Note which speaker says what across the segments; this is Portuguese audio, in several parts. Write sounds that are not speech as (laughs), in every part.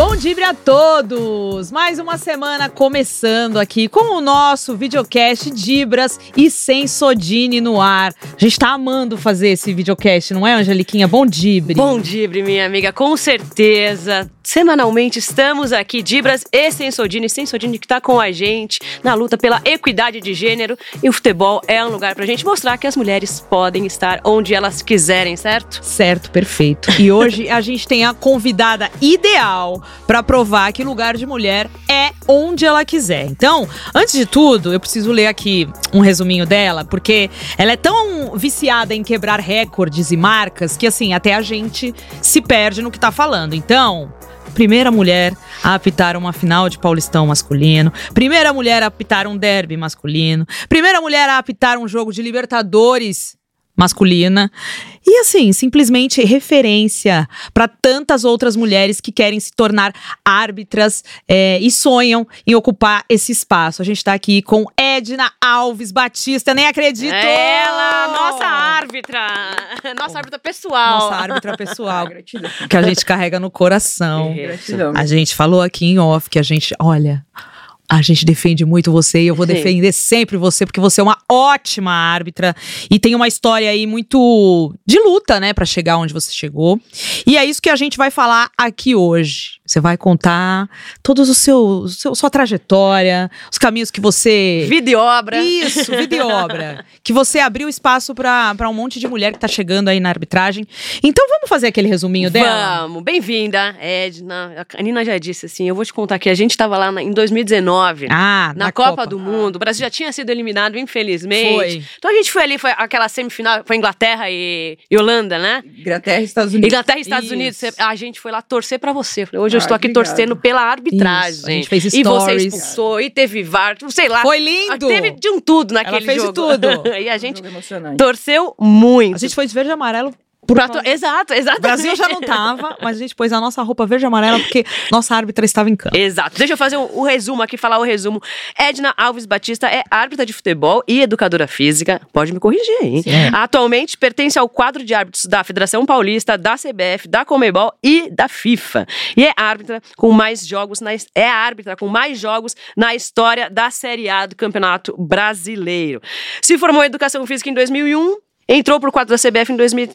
Speaker 1: Bom dia a todos! Mais uma semana começando aqui com o nosso videocast Dibras e Sensodini no ar. A gente tá amando fazer esse videocast, não é, Angeliquinha? Bom Dibre!
Speaker 2: Bom Dibre, minha amiga, com certeza. Semanalmente estamos aqui, Dibras e Sensodini. Sensodini que tá com a gente na luta pela equidade de gênero. E o futebol é um lugar pra gente mostrar que as mulheres podem estar onde elas quiserem, certo?
Speaker 1: Certo, perfeito. E hoje a gente tem a convidada ideal para provar que lugar de mulher é onde ela quiser. Então, antes de tudo, eu preciso ler aqui um resuminho dela, porque ela é tão viciada em quebrar recordes e marcas que assim, até a gente se perde no que tá falando. Então, primeira mulher a apitar uma final de Paulistão masculino, primeira mulher a apitar um derby masculino, primeira mulher a apitar um jogo de Libertadores masculina. E assim, simplesmente referência para tantas outras mulheres que querem se tornar árbitras é, e sonham em ocupar esse espaço. A gente está aqui com Edna Alves Batista, nem acredito!
Speaker 2: É ela, nossa árbitra! (laughs) Nossa árbitra pessoal.
Speaker 1: Nossa árbitra pessoal. (laughs) que a gente carrega no coração.
Speaker 3: Gratidão.
Speaker 1: A gente falou aqui em off que a gente, olha, a gente defende muito você e eu vou
Speaker 2: Sim.
Speaker 1: defender sempre você, porque você é uma ótima árbitra e tem uma história aí muito de luta, né, Pra chegar onde você chegou. E é isso que a gente vai falar aqui hoje. Você vai contar todos os seus, seu, sua trajetória, os caminhos que você
Speaker 2: Vida e obra.
Speaker 1: isso, vida e obra. (laughs) Que você abriu espaço pra pra um monte de mulher que tá chegando aí na arbitragem. Então vamos fazer aquele resuminho dela?
Speaker 2: Vamos, bem-vinda, Edna. A Nina já disse assim, eu vou te contar que a gente estava lá na- em 2019.
Speaker 1: Ah,
Speaker 2: Na, Copa, do Mundo, o Brasil já tinha sido eliminado, infelizmente.
Speaker 1: Foi.
Speaker 2: Então a gente foi ali, foi aquela semifinal, foi Inglaterra e, e Holanda, né?
Speaker 3: Inglaterra e Estados Unidos.
Speaker 2: Inglaterra e Estados
Speaker 1: Isso.
Speaker 2: Unidos. A gente foi lá torcer pra você. Falei, Hoje eu
Speaker 3: Ah,
Speaker 2: estou aqui
Speaker 3: obrigado.
Speaker 2: torcendo pela arbitragem.
Speaker 1: Isso, a gente fez
Speaker 2: E você
Speaker 1: stories.
Speaker 2: expulsou, e teve VAR, sei lá.
Speaker 1: Foi lindo!
Speaker 2: Teve de um tudo naquele
Speaker 1: Ela fez
Speaker 2: jogo.
Speaker 1: tudo. (laughs)
Speaker 2: e a gente torceu muito.
Speaker 1: A gente foi de verde e amarelo.
Speaker 2: Pra to- Exato,
Speaker 1: O. Brasil já não tava, mas a gente pôs a nossa roupa verde e amarela porque nossa árbitra estava em campo.
Speaker 2: Exato. Deixa eu fazer o, o resumo aqui, falar o resumo. Edna Alves Batista é árbitra de futebol e educadora física. Pode me corrigir, hein?
Speaker 1: Sim. É.
Speaker 2: Atualmente pertence ao quadro de árbitros da Federação Paulista, da CBF, da Comebol e da FIFA. E é árbitra com mais jogos na é a árbitra com mais jogos na história da Série A do Campeonato Brasileiro. Se formou em Educação Física em 2001. Entrou para o quadro da CBF em 2000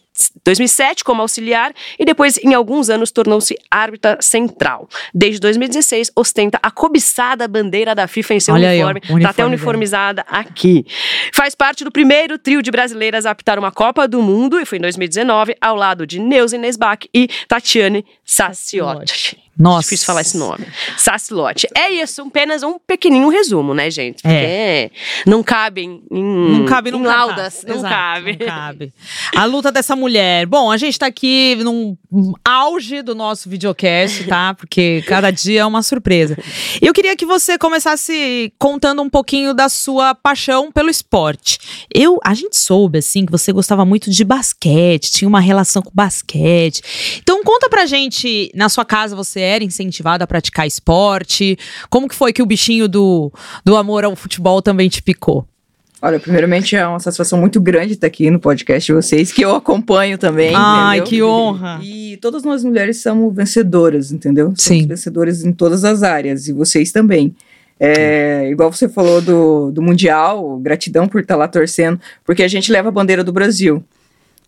Speaker 2: 2007 como auxiliar e depois, em alguns anos, tornou-se árbitra central. Desde 2016, ostenta a cobiçada bandeira da FIFA em seu
Speaker 1: Olha
Speaker 2: uniforme. Tá
Speaker 1: uniforme
Speaker 2: até uniformizada aqui. Faz parte do primeiro trio de brasileiras a apitar uma Copa do Mundo, e foi em 2019, ao lado de Neuza Nesbach e Tatiane Sassiotti.
Speaker 1: Nossa.
Speaker 2: Difícil falar esse nome. Sassilotti. É isso, apenas um pequenininho resumo, né, gente? Porque não cabe em,
Speaker 1: Não cabe
Speaker 2: em laudas. Não
Speaker 1: Exato,
Speaker 2: cabe.
Speaker 1: Não cabe. A luta dessa mulher. Bom, a gente tá aqui num auge do nosso videocast, tá? Porque cada dia é uma surpresa. Eu queria que você começasse contando um pouquinho da sua paixão pelo esporte. Eu, a gente soube assim que você gostava muito de basquete, tinha uma relação com basquete. Então conta pra gente, na sua casa você era incentivada a praticar esporte? Como que foi que o bichinho do, do amor ao futebol também te picou?
Speaker 3: Olha, primeiramente é uma satisfação muito grande estar aqui no podcast de vocês, que eu acompanho também.
Speaker 1: Ai,
Speaker 3: entendeu?
Speaker 1: que honra.
Speaker 3: E todas nós mulheres somos vencedoras, entendeu? Somos
Speaker 1: Sim.
Speaker 3: vencedoras em todas as áreas, e vocês também. É, igual você falou do, do Mundial, gratidão por estar lá torcendo, porque a gente leva a bandeira do Brasil.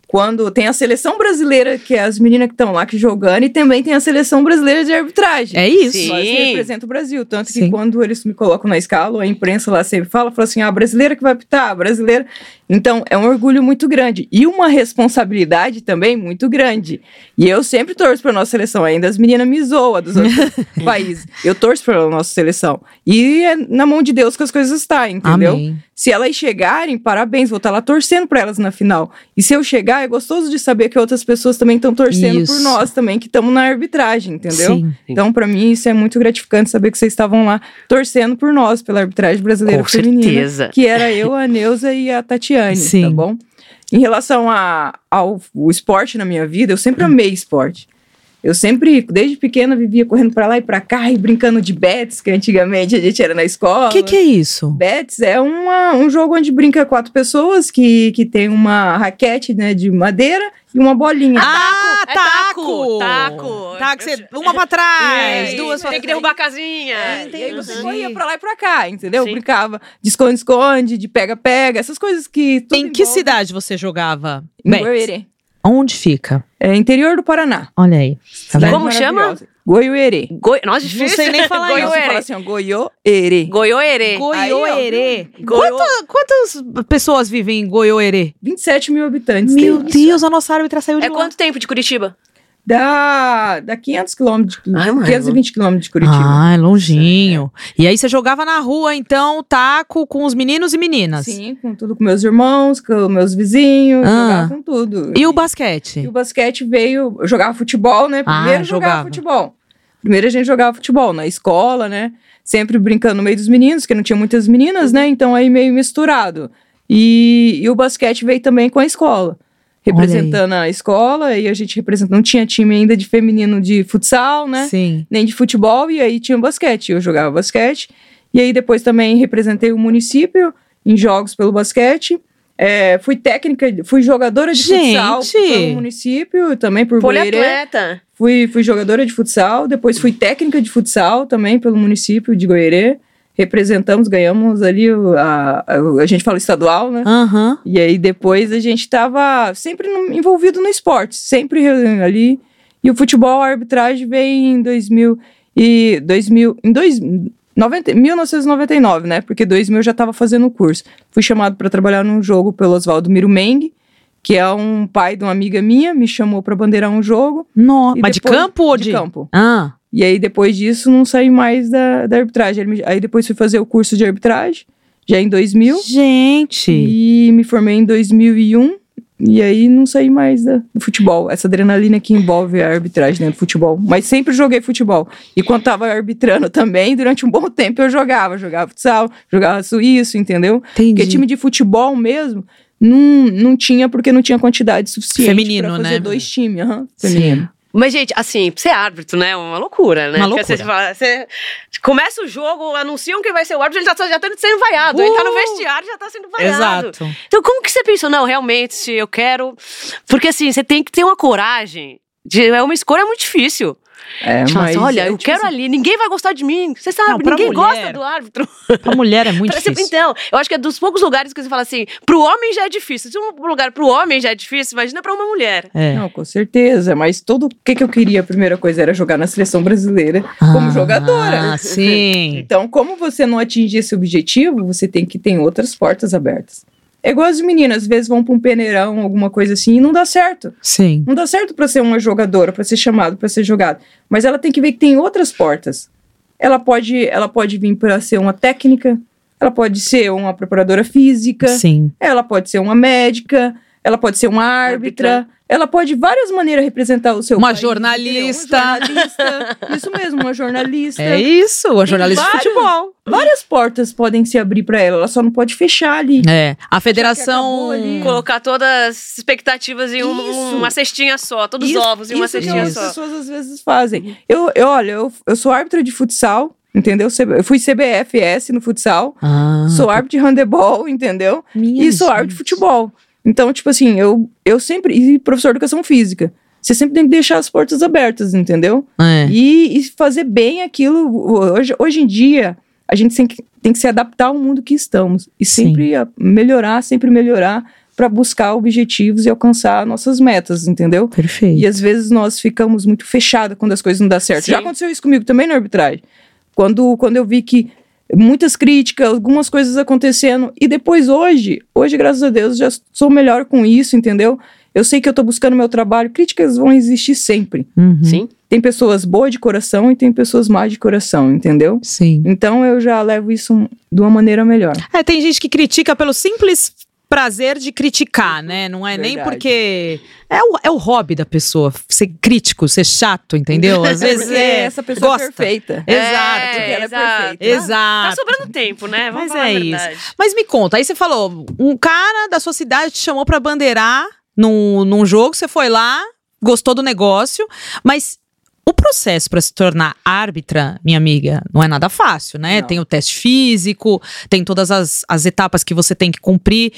Speaker 3: Quando tem a seleção brasileira, que é as meninas que estão lá que jogando, e também tem a seleção brasileira de arbitragem.
Speaker 1: É isso.
Speaker 2: Sim.
Speaker 3: Nós representa o Brasil. Tanto
Speaker 1: Sim.
Speaker 3: que quando eles me colocam na escala, a imprensa lá sempre fala, fala assim, ah, a brasileira que vai apitar, a brasileira. Então, é um orgulho muito grande. E uma responsabilidade também muito grande. E eu sempre torço para nossa seleção. Ainda as meninas me zoam dos outros (laughs) países. Eu torço pela nossa seleção. E é na mão de Deus que as coisas estão, entendeu?
Speaker 1: Amém.
Speaker 3: Se elas chegarem, parabéns, vou estar lá torcendo para elas na final. E se eu chegar, é gostoso de saber que outras pessoas também estão torcendo
Speaker 1: Isso.
Speaker 3: por nós também, que estamos na arbitragem, entendeu?
Speaker 1: Sim.
Speaker 3: Então, para mim, isso é muito gratificante saber que vocês estavam lá torcendo por nós, pela arbitragem brasileira
Speaker 2: Com
Speaker 3: feminina.
Speaker 2: certeza.
Speaker 3: Que era eu, a Neuza e a Tatiane,
Speaker 1: Sim.
Speaker 3: tá bom? Em relação a- ao esporte na minha vida, eu sempre amei esporte. Eu sempre, desde pequena, vivia correndo pra lá e pra cá e brincando de bets, que antigamente a gente era na escola.
Speaker 1: O que, que é isso?
Speaker 3: Bets é uma, um jogo onde brinca quatro pessoas que, que tem uma raquete né, de madeira e uma bolinha.
Speaker 1: Ah,
Speaker 2: É
Speaker 1: taco!
Speaker 2: taco, taco.
Speaker 1: Taco, você- uma pra trás,
Speaker 3: É,
Speaker 1: duas pra
Speaker 2: Tem que derrubar a casinha.
Speaker 3: É, e aí você
Speaker 1: entendi.
Speaker 3: corria pra lá e pra cá, entendeu?
Speaker 2: Sim.
Speaker 3: Brincava de esconde-esconde, de pega-pega, essas coisas que. tudo
Speaker 1: Em que
Speaker 3: envolve-
Speaker 1: cidade você jogava?
Speaker 3: Em?
Speaker 1: Onde fica?
Speaker 3: É interior do Paraná.
Speaker 1: Olha aí. Tá?
Speaker 2: Como chama?
Speaker 3: Goiuerê.
Speaker 2: Goi... Nossa,
Speaker 1: Não
Speaker 2: difícil.
Speaker 1: sei nem (laughs) falar isso.
Speaker 3: fala assim, Goiôerê.
Speaker 2: Goiôerê.
Speaker 1: Goiôerê.
Speaker 2: Goiô-
Speaker 1: Quanta- Quantas pessoas vivem em Goiôerê?
Speaker 3: 27 mil habitantes.
Speaker 1: Meu
Speaker 3: tem.
Speaker 1: Deus, a nossa árbitra saiu de
Speaker 2: É
Speaker 1: lá.
Speaker 2: quanto tempo de Curitiba?
Speaker 3: Dá, dá 500 quilômetros, de-
Speaker 2: Ai, mano.
Speaker 3: 520 quilômetros de Curitiba.
Speaker 1: Ah, é longinho. E aí você jogava na rua, então, taco com os meninos e meninas.
Speaker 3: Sim, com tudo com meus irmãos, com meus vizinhos,
Speaker 1: Ah.
Speaker 3: jogava com tudo.
Speaker 1: E o basquete?
Speaker 3: E o basquete veio, eu jogava futebol, né?
Speaker 1: Ah,
Speaker 3: Primeiro
Speaker 1: jogava.
Speaker 3: jogava futebol. Primeiro a gente jogava futebol na escola, né? Sempre brincando no meio dos meninos, que não tinha muitas meninas, né? Então aí meio misturado. E, e o basquete veio também com a escola. Representando a escola, e a gente representa, não tinha time ainda de feminino de futsal, né?
Speaker 1: Sim.
Speaker 3: nem de futebol, e aí tinha basquete. Eu jogava basquete. E aí depois também representei o município em jogos pelo basquete. É, fui técnica, fui jogadora de futsal
Speaker 1: Gente!
Speaker 3: pelo município, também por Goiânia. Fui, fui jogadora de futsal, depois fui técnica de futsal também pelo município de Goiânia. Representamos, ganhamos ali, a, a, a gente fala estadual, né?
Speaker 1: Aham.
Speaker 3: E aí depois a gente estava sempre no- envolvido no esporte, sempre ali. E o futebol, a arbitragem veio em 2000 e 2000, em dois, 90, 1999, né? Porque 2000 eu já estava fazendo o curso. Fui chamado para trabalhar num jogo pelo Oswaldo Mirumeng, que é um pai de uma amiga minha, me chamou para bandeirar um jogo.
Speaker 1: No...
Speaker 3: E
Speaker 1: Mas de
Speaker 3: depois-
Speaker 1: campo ou de...
Speaker 3: de campo.
Speaker 1: Ah,
Speaker 3: E aí depois disso não saí mais da, da arbitragem. Me- Aí depois fui fazer o curso de arbitragem, já em 2000.
Speaker 1: gente.
Speaker 3: E me formei em 2001. E aí não saí mais da- do futebol. Essa adrenalina que envolve a arbitragem dentro do futebol. Mas sempre joguei futebol. E quando tava arbitrando também, durante um bom tempo eu jogava. Jogava futsal, jogava suíço, entendeu?
Speaker 1: Entendi.
Speaker 3: Porque time de futebol mesmo não, não tinha, porque não tinha quantidade suficiente
Speaker 1: Feminino,
Speaker 3: pra fazer
Speaker 1: né?
Speaker 3: dois times. aham,
Speaker 1: Sim.
Speaker 2: Mas, gente, assim, ser árbitro, né? É uma loucura, né?
Speaker 1: Uma loucura.
Speaker 2: Você, fala- você começa o jogo, anunciam quem vai ser o árbitro, ele tá, já tá sendo vaiado. Ele tá no
Speaker 1: Uh!
Speaker 2: vestiário, já tá sendo vaiado.
Speaker 1: Exato.
Speaker 2: Então, como que você pensou? Não, realmente, eu quero. Porque, assim, você tem que ter uma coragem. De, é uma escolha muito difícil.
Speaker 3: É,
Speaker 2: Tipo,
Speaker 3: mas
Speaker 2: olha,
Speaker 3: é
Speaker 2: eu
Speaker 3: tipo
Speaker 2: quero
Speaker 3: assim,
Speaker 2: ali, ninguém vai gostar de mim. Você sabe,
Speaker 1: Não,
Speaker 2: ninguém
Speaker 1: mulher-
Speaker 2: gosta do árbitro.
Speaker 1: Pra mulher é (laughs) muito
Speaker 2: Parece-
Speaker 1: difícil.
Speaker 2: Então, eu acho que é dos poucos lugares que você fala assim, pro homem já é difícil. Se um lugar pro homem já é difícil, imagina pra uma mulher.
Speaker 1: É.
Speaker 3: Não, com certeza. Mas todo o que, que eu queria, a primeira coisa era jogar na seleção brasileira como
Speaker 1: Ah,
Speaker 3: jogadora.
Speaker 1: sim.
Speaker 3: Então, como você não atinge esse objetivo, você tem que ter outras portas abertas. É igual as meninas, às vezes vão para um peneirão, alguma coisa assim, e não dá certo.
Speaker 1: Sim.
Speaker 3: Não dá certo para ser uma jogadora, para ser chamado, para ser jogado. Mas ela tem que ver que tem outras portas. Ela pode, ela pode vir para ser uma técnica, ela pode ser uma preparadora física,
Speaker 1: Sim.
Speaker 3: ela pode ser uma médica, ela pode ser uma árbitra, ela pode de várias maneiras representar o seu
Speaker 1: Uma
Speaker 3: país,
Speaker 1: jornalista.
Speaker 3: entendeu? Uma jornalista. Isso mesmo, uma jornalista.
Speaker 1: É isso, a jornalista de
Speaker 3: vários-
Speaker 1: futebol.
Speaker 3: Várias portas podem se abrir para ela, ela só não pode fechar ali.
Speaker 1: É. A federação.
Speaker 2: Colocar todas as expectativas em um- uma cestinha só, todos os
Speaker 3: Isso-
Speaker 2: ovos em uma
Speaker 3: isso que
Speaker 2: cestinha
Speaker 3: as
Speaker 2: só.
Speaker 3: pessoas às vezes fazem. Eu, eu olha, eu, eu sou árbitra de futsal, entendeu? Eu fui CBFS no futsal,
Speaker 1: Ah,
Speaker 3: sou árbitra de handebol, entendeu? E sou árbitra de futebol. Então, tipo assim, eu, eu sempre. E professor de educação física. Você sempre tem que deixar as portas abertas, entendeu?
Speaker 1: É.
Speaker 3: E, e fazer bem aquilo. Hoje, hoje em dia, a gente tem que, tem que se adaptar ao mundo que estamos. E sempre melhorar, sempre melhorar para buscar objetivos e alcançar nossas metas, entendeu?
Speaker 1: Perfeito.
Speaker 3: E às vezes nós ficamos muito fechados quando as coisas não dão certo.
Speaker 2: Sim.
Speaker 3: Já aconteceu isso comigo também na arbitragem. Quando, quando eu vi que muitas críticas, algumas coisas acontecendo. E depois hoje, hoje, graças a Deus, já sou melhor com isso, entendeu? Eu sei que eu tô buscando meu trabalho. Críticas vão existir sempre.
Speaker 1: Uhum.
Speaker 2: Sim.
Speaker 3: Tem pessoas boas de coração e tem pessoas más de coração, entendeu?
Speaker 1: Sim.
Speaker 3: Então eu já levo isso de uma maneira melhor.
Speaker 1: É, tem gente que critica pelo simples prazer de criticar, né? Não é nem
Speaker 3: Verdade.
Speaker 1: porque. É o, é o hobby da pessoa, ser crítico, ser chato, entendeu? Às (laughs) vezes é.
Speaker 3: essa pessoa
Speaker 1: gosta.
Speaker 3: é perfeita.
Speaker 1: Exato.
Speaker 3: Porque ela é
Speaker 2: exato.
Speaker 3: perfeita.
Speaker 1: Exato.
Speaker 2: Tá sobrando tempo, né? Vamos
Speaker 1: Mas
Speaker 2: falar
Speaker 1: é
Speaker 2: a
Speaker 1: isso.
Speaker 2: verdade.
Speaker 1: Mas me conta, aí você falou, um cara da sua cidade te chamou pra bandeirar num, num jogo, você foi lá, gostou do negócio, mas O processo para se tornar árbitra, minha amiga, não é nada fácil, né?
Speaker 3: Não.
Speaker 1: Tem o teste físico, tem todas as, as etapas que você tem que cumprir.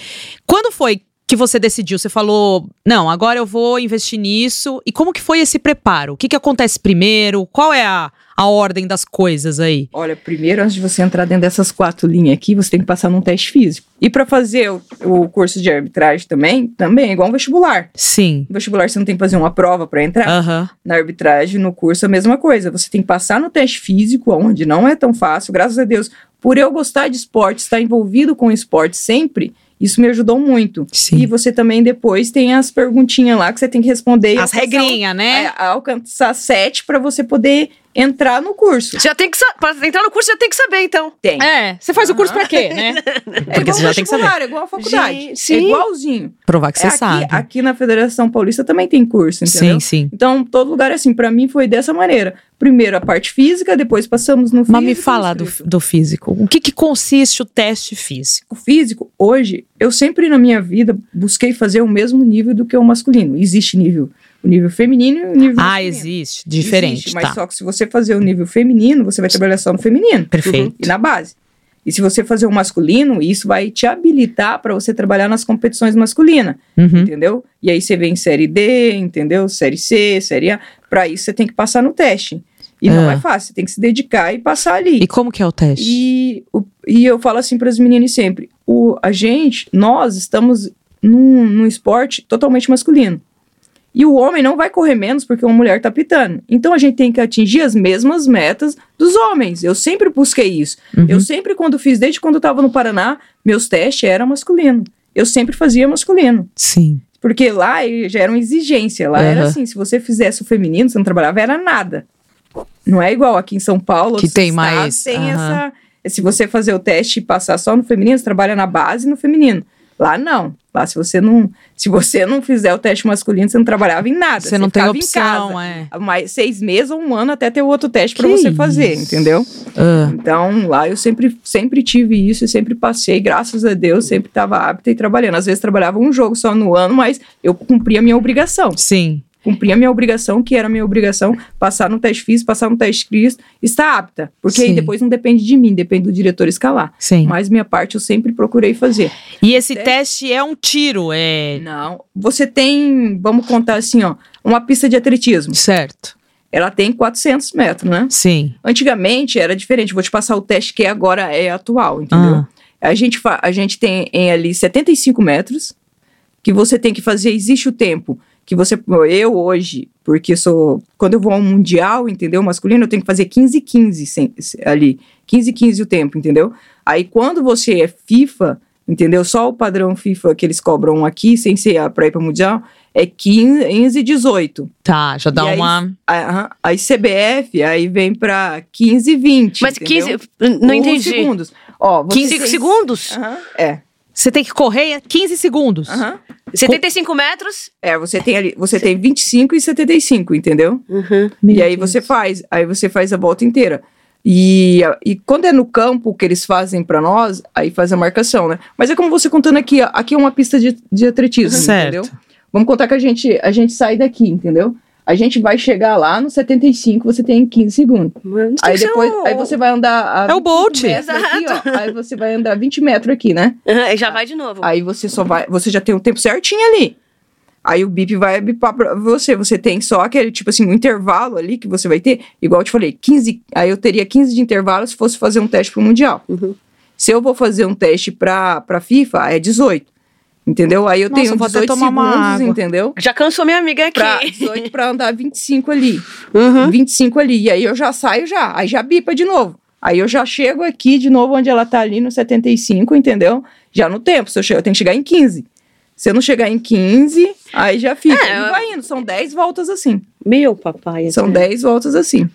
Speaker 1: Quando foi que você decidiu? Você falou, não, agora eu vou investir nisso. E como que foi esse preparo? O que, que acontece primeiro? Qual é a, a ordem das coisas aí?
Speaker 3: Olha, primeiro, antes de você entrar dentro dessas quatro linhas aqui, você tem que passar num teste físico. E para fazer o, o curso de arbitragem também, também é igual um vestibular.
Speaker 1: Sim.
Speaker 3: No vestibular você não tem que fazer uma prova para entrar.
Speaker 1: Aham.
Speaker 3: Na arbitragem, no curso, a mesma coisa. Você tem que passar no teste físico, onde não é tão fácil. Graças a Deus, por eu gostar de esporte, estar envolvido com esporte sempre, isso me ajudou muito.
Speaker 1: Sim.
Speaker 3: E você também depois tem as perguntinhas lá que você tem que responder.
Speaker 1: As regrinhas, né?
Speaker 3: é, alcançar sete para você poder entrar no curso.
Speaker 2: Já tem que Pra entrar no curso, já tem que saber, então.
Speaker 3: Tem.
Speaker 1: É, você faz o curso pra quê, né? (laughs)
Speaker 3: É
Speaker 1: Porque
Speaker 3: igual
Speaker 1: você já tem que saber.
Speaker 3: É igual a faculdade.
Speaker 2: Gente,
Speaker 3: é
Speaker 2: sim.
Speaker 3: igualzinho.
Speaker 1: Provar que
Speaker 3: É
Speaker 1: você
Speaker 3: aqui,
Speaker 1: sabe.
Speaker 3: aqui na Federação Paulista também tem curso, entendeu?
Speaker 1: Sim, sim.
Speaker 3: Então, todo lugar é assim. Pra mim foi dessa maneira. Primeiro a parte física, depois passamos no físico.
Speaker 1: Mas me fala do, do físico. O que, que consiste o teste físico?
Speaker 3: O físico, hoje, eu sempre na minha vida busquei fazer o mesmo nível do que o masculino. Existe nível, o nível feminino e o nível
Speaker 1: Ah, existe. Diferente,
Speaker 3: Existe, mas
Speaker 1: tá.
Speaker 3: só que se você fazer o nível feminino, você vai trabalhar só no feminino.
Speaker 1: Perfeito.
Speaker 3: E na base. E se você fazer o masculino, isso vai te habilitar para você trabalhar nas competições masculinas,
Speaker 1: Uhum.
Speaker 3: entendeu? E aí você vem em série D, entendeu? Série C, série A. Para isso você tem que passar no teste. E não
Speaker 1: Ah.
Speaker 3: é fácil, você tem que se dedicar e passar ali.
Speaker 1: E como que é o teste?
Speaker 3: E, o- e eu falo assim para as meninas sempre: o, a gente, nós estamos num, num esporte totalmente masculino. E o homem não vai correr menos porque uma mulher tá pitando. Então a gente tem que atingir as mesmas metas dos homens. Eu sempre busquei isso.
Speaker 1: Uhum.
Speaker 3: Eu sempre, quando fiz, desde quando eu tava no Paraná, meus testes eram masculino. Eu sempre fazia masculino.
Speaker 1: Sim.
Speaker 3: Porque lá já era uma exigência. Lá era
Speaker 1: Aham.
Speaker 3: assim: se você fizesse o feminino, você não trabalhava, era nada. Não é igual aqui em São Paulo.
Speaker 1: Que tem mais,
Speaker 3: Tem
Speaker 1: aham.
Speaker 3: essa. Se você fazer o teste e passar só no feminino, você trabalha na base no feminino. Lá não. Lá se você não, se você não fizer o teste masculino, você não trabalhava em nada.
Speaker 1: Você não tem
Speaker 3: ficava em
Speaker 1: opção,
Speaker 3: casa.
Speaker 1: é.
Speaker 3: Mais seis meses ou um ano até ter o outro teste para você fazer,
Speaker 1: isso.
Speaker 3: entendeu?
Speaker 1: Ah,
Speaker 3: Então, lá eu sempre, sempre tive isso e sempre passei, graças a Deus, sempre estava apta e trabalhando. Às vezes trabalhava um jogo só no ano, mas eu cumpria a minha obrigação.
Speaker 1: sim.
Speaker 3: Cumpria a minha obrigação, que era a minha obrigação, passar no teste físico, passar no teste escrito, estar apta. Porque aí
Speaker 1: Sim.
Speaker 3: depois não depende de mim, depende do diretor escalar.
Speaker 1: Sim.
Speaker 3: Mas minha parte eu sempre procurei fazer.
Speaker 1: E esse
Speaker 3: Teste-
Speaker 1: teste é um tiro, é.
Speaker 3: Não, você tem, vamos contar assim, ó, uma pista de atletismo.
Speaker 1: Certo.
Speaker 3: Ela tem 400 metros, né?
Speaker 1: Sim.
Speaker 3: Antigamente era diferente. Vou te passar o teste que agora é atual, entendeu?
Speaker 1: Ah.
Speaker 3: A, gente a gente tem em ali 75 metros que você tem que fazer. Existe o tempo que você. Eu hoje, porque sou. Quando eu vou ao Mundial, entendeu? Masculino, eu tenho que fazer 15 15 sem- ali. 15 15 o tempo, entendeu? Aí quando você é FIFA, entendeu? Só o padrão FIFA que eles cobram aqui, sem ser a pra ir pra Mundial, é 15, 15 18.
Speaker 1: Tá, já dá
Speaker 3: E aí-
Speaker 1: uma.
Speaker 3: Aí, aí CBF, aí vem pra 15 20.
Speaker 2: Mas
Speaker 3: entendeu?
Speaker 2: 15. Não entendi.
Speaker 3: segundos. Ó, você
Speaker 2: 15
Speaker 3: tem-
Speaker 2: segundos?
Speaker 3: Aham, é.
Speaker 1: Você tem que correr 15 segundos.
Speaker 3: aham.
Speaker 2: 75 metros?
Speaker 3: É, você tem ali, você tem 25 e 75, entendeu?
Speaker 2: Uhum.
Speaker 3: e aí você faz, aí você faz a volta inteira. E, e quando é no campo que eles fazem pra nós, aí faz a marcação, né? Mas é como você contando aqui, ó, aqui é uma pista de, de atletismo,
Speaker 1: Certo.
Speaker 3: entendeu? Vamos contar que a gente, a gente sai daqui, entendeu? A gente vai chegar lá no 75, você tem 15 segundos.
Speaker 2: Tem
Speaker 3: Aí depois,
Speaker 2: um-
Speaker 3: aí você vai andar a
Speaker 1: É o
Speaker 3: 25
Speaker 1: Bolt.
Speaker 3: metros aqui, ó. Aí você vai andar 20 metros aqui, né?
Speaker 2: Aham, já vai de novo.
Speaker 3: Aí você só vai, você já tem o tempo certinho ali. Aí o bip vai bipar pra você. Você tem só aquele, tipo assim, um intervalo ali que você vai ter. Igual eu te falei, 15. Aí eu teria 15 de intervalo se fosse fazer um teste pro Mundial.
Speaker 2: Uhum.
Speaker 3: Se eu vou fazer um teste pra, pra FIFA, é 18. Entendeu? Aí eu
Speaker 1: Nossa,
Speaker 3: tenho
Speaker 1: eu vou até
Speaker 3: 18
Speaker 1: tomar uma
Speaker 3: segundos, entendeu?
Speaker 2: Já cansou minha amiga aqui.
Speaker 3: Pra 18 pra andar 25 ali.
Speaker 2: Uhum.
Speaker 3: 25 ali. E aí eu já saio já. Aí já bipa de novo. Aí eu já chego aqui de novo onde ela tá ali no 75, entendeu? Já no tempo. Se eu, chego, eu tenho que chegar em 15. Se eu não chegar em 15, aí já fica.
Speaker 2: É,
Speaker 3: e vai indo. São 10 voltas assim.
Speaker 2: Meu papai.
Speaker 3: São
Speaker 2: né?
Speaker 3: 10 voltas assim.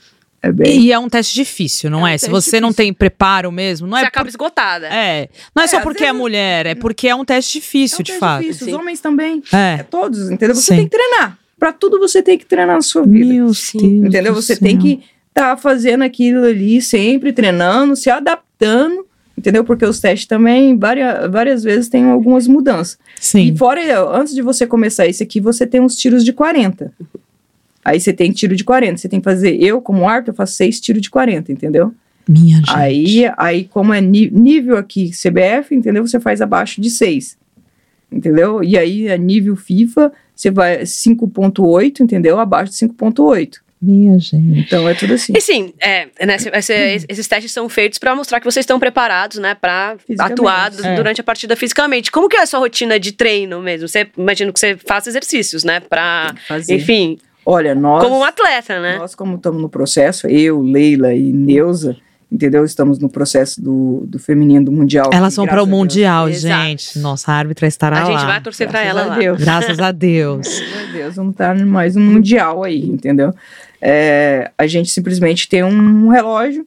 Speaker 3: É bem.
Speaker 1: E é um teste difícil, não
Speaker 3: É um
Speaker 1: é? Se você não
Speaker 3: difícil.
Speaker 1: tem preparo mesmo, não
Speaker 2: Você
Speaker 1: é.
Speaker 2: acaba
Speaker 1: por-
Speaker 2: esgotada.
Speaker 1: É. Não é,
Speaker 3: É,
Speaker 1: só porque é mulher, é porque é um teste difícil,
Speaker 3: É um
Speaker 1: de
Speaker 3: teste
Speaker 1: fato.
Speaker 3: difícil. Os homens também. É
Speaker 1: É.
Speaker 3: todos, entendeu? Você
Speaker 1: Sim.
Speaker 3: tem que treinar. Pra tudo você tem que treinar na sua vida.
Speaker 1: Meu Deus.
Speaker 3: Entendeu?
Speaker 1: do
Speaker 3: Você tem que estar fazendo aquilo ali, sempre treinando, se adaptando, entendeu? Porque os testes também, várias, várias vezes, tem algumas mudanças.
Speaker 1: Sim.
Speaker 3: E fora, antes de você começar esse aqui, você tem uns tiros de 40. Aí você tem tiro de 40. Você tem que fazer, eu como árbitro, eu faço seis tiros de 40, entendeu?
Speaker 1: Minha gente.
Speaker 3: Aí, aí como é nível aqui CBF, entendeu? Você faz abaixo de 6. Entendeu? E aí, a nível FIFA, você vai 5.8, entendeu? Abaixo de 5.8.
Speaker 1: Minha gente.
Speaker 3: Então é tudo assim.
Speaker 2: E sim, é, né, esse- esse- esses testes são feitos pra mostrar que vocês estão preparados, né, para atuar
Speaker 1: É.
Speaker 2: durante a partida fisicamente. Como que é a sua rotina de treino mesmo? Você imagino que você faça exercícios, né, para, enfim,
Speaker 3: Olha, nós,
Speaker 2: como um atleta, né?
Speaker 3: nós como estamos no processo, eu, Leila e Neuza, entendeu? Estamos no processo do, do feminino do Mundial.
Speaker 1: Elas vão para o
Speaker 3: a Deus,
Speaker 1: Mundial,
Speaker 2: Exato.
Speaker 1: gente. Nossa árbitra estará
Speaker 2: A gente
Speaker 1: lá.
Speaker 2: vai torcer
Speaker 3: Graças
Speaker 2: ela
Speaker 3: a
Speaker 2: lá.
Speaker 3: Deus.
Speaker 1: Graças a Deus.
Speaker 3: Graças a Deus, vamos estar mais um mundial aí, entendeu? É, a gente simplesmente tem um relógio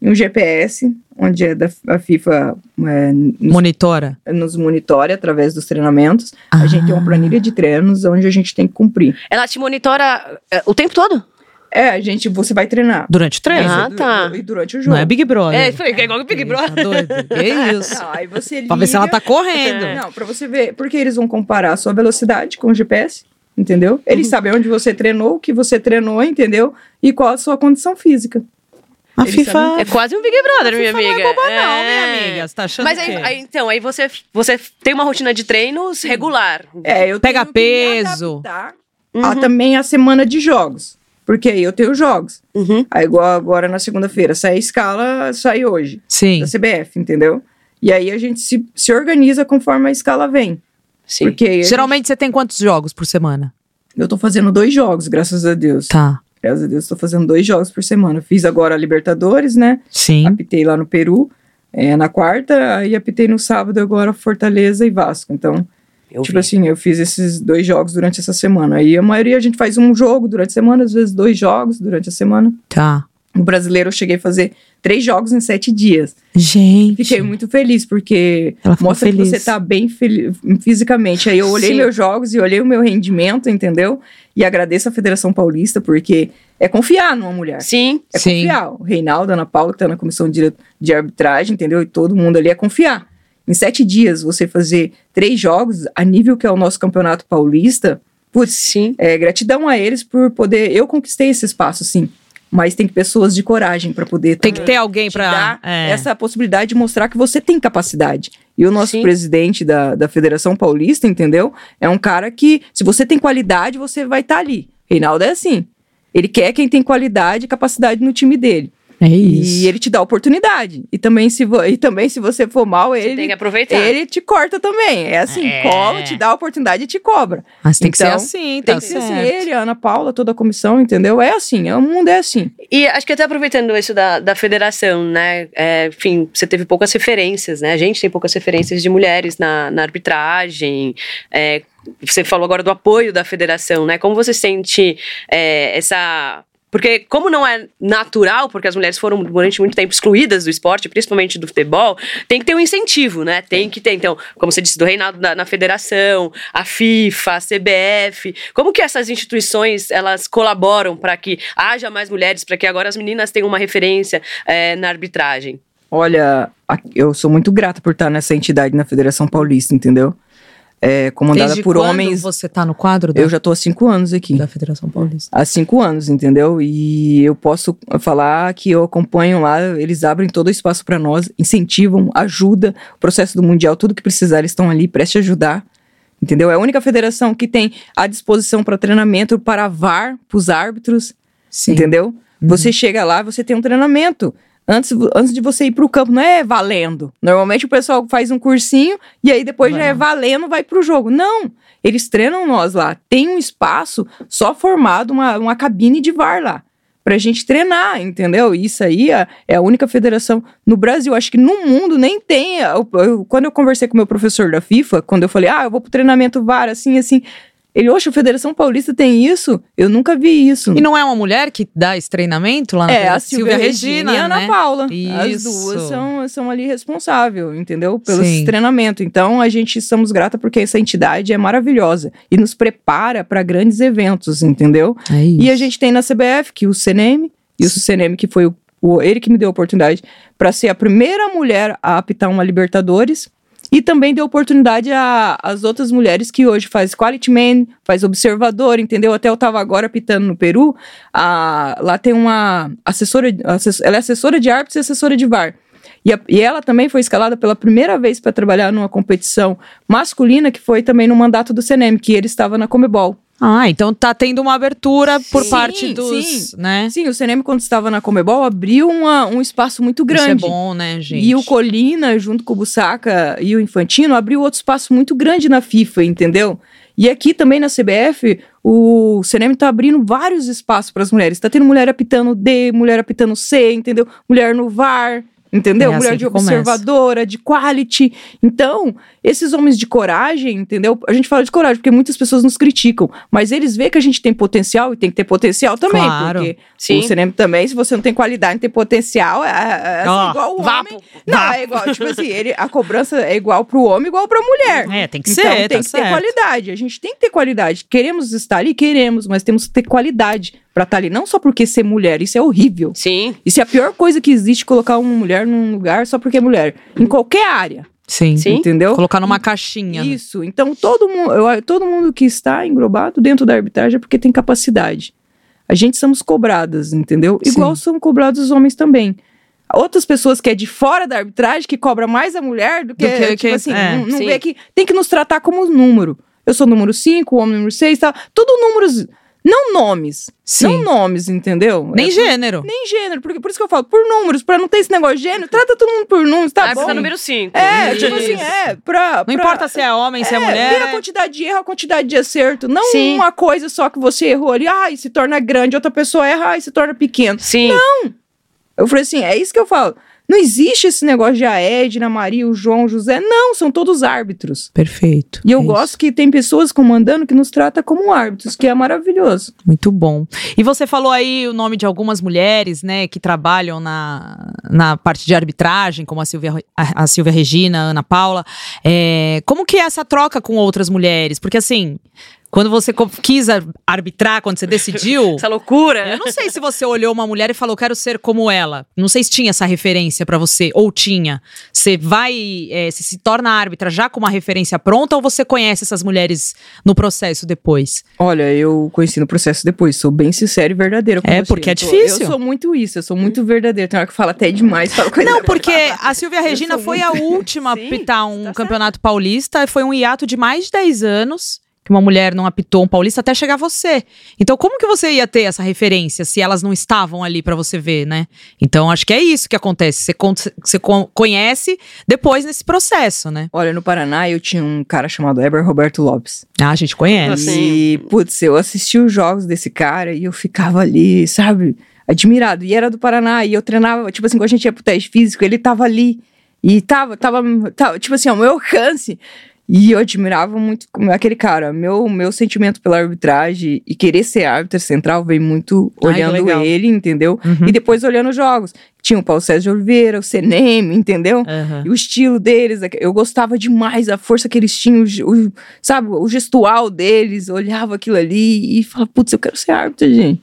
Speaker 3: e um GPS, onde a, da- a FIFA é, nos,
Speaker 1: Monitora.
Speaker 3: nos monitora através dos treinamentos. A gente tem uma
Speaker 1: Ah.
Speaker 3: planilha de treinos onde a gente tem que cumprir.
Speaker 2: Ela te monitora é, o tempo todo?
Speaker 3: É, a gente, você vai treinar.
Speaker 1: Durante o treino?
Speaker 2: Ah, tá.
Speaker 3: E durante o jogo.
Speaker 1: Não é Big Brother.
Speaker 2: É, foi igual o Big Brother.
Speaker 1: Tá doido? (laughs) É isso.
Speaker 3: Não, aí você liga.
Speaker 1: Pra ver se ela tá correndo.
Speaker 3: Não, pra você ver, porque eles vão comparar a sua velocidade com o GPS, entendeu? Eles sabem onde você treinou, o que você treinou, entendeu? E qual a sua condição física.
Speaker 1: A FIFA.
Speaker 2: É quase um Big Brother, minha
Speaker 1: FIFA não é
Speaker 2: amiga.
Speaker 1: boba não,
Speaker 2: É.
Speaker 1: minha amiga. Você tá achando
Speaker 2: Mas aí, aí, então, aí você, você tem uma rotina de treinos regular.
Speaker 3: É, eu
Speaker 1: Pega
Speaker 3: tenho que me
Speaker 1: peso.
Speaker 2: Uhum.
Speaker 3: a também a semana de jogos. Porque aí eu tenho jogos.
Speaker 2: Uhum.
Speaker 3: Aí igual agora na segunda-feira, sai a escala, sai hoje,
Speaker 1: Sim.
Speaker 3: da CBF, entendeu? E aí a gente se, se organiza conforme a escala vem.
Speaker 2: Sim.
Speaker 3: Porque a
Speaker 1: Geralmente você tem quantos jogos por semana?
Speaker 3: gente- eu tô fazendo dois jogos, graças a Deus.
Speaker 1: Tá.
Speaker 3: Graças a Deus, tô fazendo dois jogos por semana. Fiz agora a Libertadores, né?
Speaker 1: Sim.
Speaker 3: Apitei lá no Peru, é, na quarta, aí apitei no sábado agora Fortaleza e Vasco. Então,
Speaker 2: Eu
Speaker 3: tipo
Speaker 2: vi.
Speaker 3: assim, eu fiz esses dois jogos durante essa semana. Aí a maioria a gente faz um jogo durante a semana, às vezes dois jogos durante a semana.
Speaker 1: Tá.
Speaker 3: No brasileiro eu cheguei a fazer três jogos em sete dias.
Speaker 1: Gente.
Speaker 3: Fiquei muito feliz, porque mostra
Speaker 1: feliz.
Speaker 3: que você tá bem fisicamente. Aí eu olhei
Speaker 2: Sim.
Speaker 3: meus jogos e olhei o meu rendimento, entendeu? E agradeço a Federação Paulista, porque é confiar numa mulher.
Speaker 2: Sim.
Speaker 3: É
Speaker 1: Sim.
Speaker 3: confiar. O Reinaldo, a Ana Paula, que tá na comissão de, de arbitragem, entendeu? E todo mundo ali é confiar. Em sete dias, você fazer três jogos, a nível que é o nosso campeonato paulista, putz,
Speaker 2: Sim.
Speaker 3: é, gratidão a eles por poder. Eu conquistei esse espaço, sim. Mas tem pessoas de coragem para poder
Speaker 1: Tem que ter alguém pra.
Speaker 3: dar
Speaker 1: é.
Speaker 3: essa possibilidade de mostrar que você tem capacidade. E o nosso
Speaker 2: Sim.
Speaker 3: presidente da, da Federação Paulista, entendeu? É um cara que, se você tem qualidade, você vai estar ali. Reinaldo é assim. Ele quer quem tem qualidade e capacidade no time dele.
Speaker 1: É isso.
Speaker 3: E ele te dá oportunidade. E também, se, vo- e também, se você for mal,
Speaker 2: Você tem
Speaker 3: ele,
Speaker 2: que aproveitar.
Speaker 3: ele te corta também. É assim,
Speaker 1: É.
Speaker 3: cola, te dá a oportunidade e te cobra.
Speaker 1: Mas tem que ser
Speaker 3: Então,
Speaker 1: assim, tá
Speaker 3: Tem que ser assim, ele, a Ana Paula, toda a comissão, entendeu? É assim, é, o mundo é assim.
Speaker 2: E acho que até aproveitando isso da, da federação, né? é, enfim, você teve poucas referências, né? A gente tem poucas referências de mulheres na, na arbitragem. é, você falou agora do apoio da federação, né? Como você sente é, essa. Porque, como não é natural, porque as mulheres foram durante muito tempo excluídas do esporte, principalmente do futebol, tem que ter um incentivo, né? Tem que ter, então, como você disse, do Reinaldo na, na federação, a FIFA, a CBF. Como que essas instituições elas colaboram para que haja mais mulheres, para que agora as meninas tenham uma referência é, na arbitragem?
Speaker 3: Olha, eu sou muito grata por estar nessa entidade na Federação Paulista, entendeu? É, comandada
Speaker 1: Desde
Speaker 3: por homens.
Speaker 1: você tá no quadro da,
Speaker 3: Eu já tô há cinco anos aqui.
Speaker 1: da Federação Paulista?
Speaker 3: Há cinco anos, entendeu? E eu posso falar que eu acompanho lá, eles abrem todo o espaço para nós, incentivam, ajuda o processo do Mundial, tudo que precisar, eles estão ali, preste a ajudar. Entendeu? É a única federação que tem à disposição para treinamento para VAR, para os árbitros,
Speaker 1: Sim.
Speaker 3: entendeu? Você chega lá, você tem um treinamento. Antes, antes de você ir para o campo, não é valendo. Normalmente o pessoal faz um cursinho e aí depois
Speaker 1: Vai
Speaker 3: já é valendo, vai para o jogo. Não! Eles treinam nós lá. Tem um espaço só formado, uma, uma cabine de VAR lá. Pra gente treinar, entendeu? Isso aí é, é a única federação no Brasil. Acho que no mundo nem tem. Eu- eu- quando eu conversei com o meu professor da FIFA, quando eu falei, ah, eu vou pro treinamento VAR, assim, assim. Ele, oxe, a Federação Paulista tem isso? Eu nunca vi isso.
Speaker 1: E não é uma mulher que dá esse treinamento lá na
Speaker 3: É, a Silvia, Regina, e a Ana
Speaker 1: né?
Speaker 3: Paula. As
Speaker 1: Isso.
Speaker 3: duas são, são ali responsáveis, entendeu? Pelo treinamento. Então, a gente estamos grata porque essa entidade é maravilhosa e nos prepara para grandes eventos, entendeu?
Speaker 1: É.
Speaker 3: E a gente tem na CBF, que o CNM, e o CNM que foi o, o- ele que me deu a oportunidade para ser a primeira mulher a apitar uma Libertadores E também deu oportunidade às outras mulheres que hoje faz quality man, faz observador, entendeu? Até eu tava agora pitando no Peru, a, lá tem uma assessora, assess, ela é assessora de árbitros e assessora de VAR. E, a, e, ela também foi escalada pela primeira vez para trabalhar numa competição masculina, que foi também no mandato do CNM, que ele estava na Comebol.
Speaker 1: Ah, então tá tendo uma abertura por
Speaker 3: Sim,
Speaker 1: parte dos,
Speaker 3: sim.
Speaker 1: né?
Speaker 3: Sim, o CNM, quando estava na Comebol, abriu uma- um espaço muito grande.
Speaker 1: Isso é bom, né, gente?
Speaker 3: E o Colina, junto com o Bussaca e o Infantino, abriu outro espaço muito grande na FIFA, entendeu? E aqui também na CBF, o CNM tá abrindo vários espaços para as mulheres. Tá tendo mulher apitando D, mulher apitando C, entendeu? Mulher no VAR, entendeu?
Speaker 1: É assim
Speaker 3: mulher de
Speaker 1: começa.
Speaker 3: observadora, de quality. Então, esses homens de coragem, entendeu? A gente fala de coragem porque muitas pessoas nos criticam, mas eles veem que a gente tem potencial e tem que ter potencial também,
Speaker 1: Claro.
Speaker 3: porque
Speaker 2: Sim.
Speaker 3: o CNM também, se você não tem qualidade, não tem potencial, é, é assim,
Speaker 1: Ó,
Speaker 3: igual o
Speaker 2: vapo,
Speaker 3: homem. Não, é igual, tipo assim, ele, a cobrança é igual pro homem, igual pra mulher.
Speaker 1: É, tem que
Speaker 3: então
Speaker 1: ser,
Speaker 3: tem
Speaker 1: tá
Speaker 3: que
Speaker 1: certo.
Speaker 3: ter qualidade. A gente tem que ter qualidade. Queremos estar ali? Queremos, mas temos que ter qualidade pra estar ali. Não só porque ser mulher, isso é horrível.
Speaker 2: Sim.
Speaker 3: Isso é a pior coisa que existe, colocar uma mulher num lugar só porque é mulher. Em qualquer área,
Speaker 1: Sim.
Speaker 2: Sim.
Speaker 3: entendeu?
Speaker 1: Colocar numa caixinha. né?
Speaker 3: Isso. Então, todo mundo, eu- todo mundo que está englobado dentro da arbitragem é porque tem capacidade. A gente somos cobradas, entendeu?
Speaker 1: Sim.
Speaker 3: Igual são cobrados os homens também. Outras pessoas que é de fora da arbitragem, que cobra mais a mulher do que,
Speaker 1: Do que-
Speaker 3: tipo
Speaker 1: que-
Speaker 3: assim,
Speaker 1: é,
Speaker 3: não, não vê que tem que nos tratar como número. Eu sou número 5, o homem número 6, tal. Tudo números, não nomes.
Speaker 1: Sim.
Speaker 3: Não nomes, entendeu?
Speaker 1: Nem
Speaker 3: É,
Speaker 1: gênero.
Speaker 3: nem gênero, porque por isso que eu falo, por números, pra não ter esse negócio de gênero, trata todo mundo por números, tá
Speaker 2: Árbitra
Speaker 3: bom?
Speaker 2: número 5.
Speaker 3: É, (laughs) tipo assim, é, pra...
Speaker 1: Não
Speaker 3: pra-
Speaker 1: importa se é homem, se é, mulher.
Speaker 3: Vira a quantidade de erro, a quantidade de acerto. Não
Speaker 2: Sim.
Speaker 3: uma coisa só que você errou ali, ai, se torna grande, outra pessoa erra, ai, se torna pequeno.
Speaker 2: Sim.
Speaker 3: Eu falei assim, é isso que eu falo. Não existe esse negócio de a Edna, a Maria, o João, o José. Não, são todos árbitros.
Speaker 1: Perfeito.
Speaker 3: E eu
Speaker 1: É isso.
Speaker 3: gosto que tem pessoas comandando que nos trata como árbitros, que é maravilhoso.
Speaker 1: Muito bom. E você falou aí o nome de algumas mulheres, né, que trabalham na, na parte de arbitragem, como a Silvia, a, a Silvia Regina, a Ana Paula. É, como que é essa troca com outras mulheres? Porque assim, quando você quis ar- arbitrar, quando você decidiu. (laughs)
Speaker 2: Essa loucura.
Speaker 1: Eu não sei se você olhou uma mulher e falou, quero ser como ela. Não sei se tinha essa referência pra você, ou tinha. Você vai, é, você se torna árbitra já com uma referência pronta, ou você conhece essas mulheres no processo depois?
Speaker 3: Olha, eu conheci no processo depois, sou bem sincera e verdadeira com
Speaker 1: É,
Speaker 3: você.
Speaker 1: porque é difícil.
Speaker 3: Eu sou muito isso, eu sou muito verdadeira. Tem hora que fala até demais, fala coisa
Speaker 1: Não, porque a Silvia Regina foi
Speaker 3: muito-
Speaker 1: a (laughs) última a
Speaker 2: Sim,
Speaker 1: apitar um
Speaker 2: tá certo.
Speaker 1: campeonato paulista. Foi um hiato de mais de 10 anos que uma mulher não apitou um paulista até chegar você. Então, como que você ia ter essa referência se elas não estavam ali pra você ver, né? Então, acho que é isso que acontece. Você, con- você con- conhece depois nesse processo, né?
Speaker 3: Olha, no Paraná eu tinha um cara chamado Eber Roberto Lopes.
Speaker 1: Ah, a gente conhece.
Speaker 3: E, putz, eu assisti os jogos desse cara e eu ficava ali, sabe, admirado. E era do Paraná, e eu treinava, tipo assim, quando a gente ia pro teste físico, ele tava ali. E tava, tava, tava tipo assim, ao meu alcance. E eu admirava muito como aquele cara. Meu, meu sentimento pela arbitragem e querer ser árbitro central veio muito
Speaker 1: Ai,
Speaker 3: olhando ele, entendeu?
Speaker 1: Uhum.
Speaker 3: E depois olhando os jogos. Tinha o Paulo César de Oliveira, o CNM, entendeu?
Speaker 1: Aham.
Speaker 3: E o estilo deles, eu gostava demais a força que eles tinham, o, sabe, o gestual deles, olhava aquilo ali e falava, putz, eu quero ser árbitro, gente.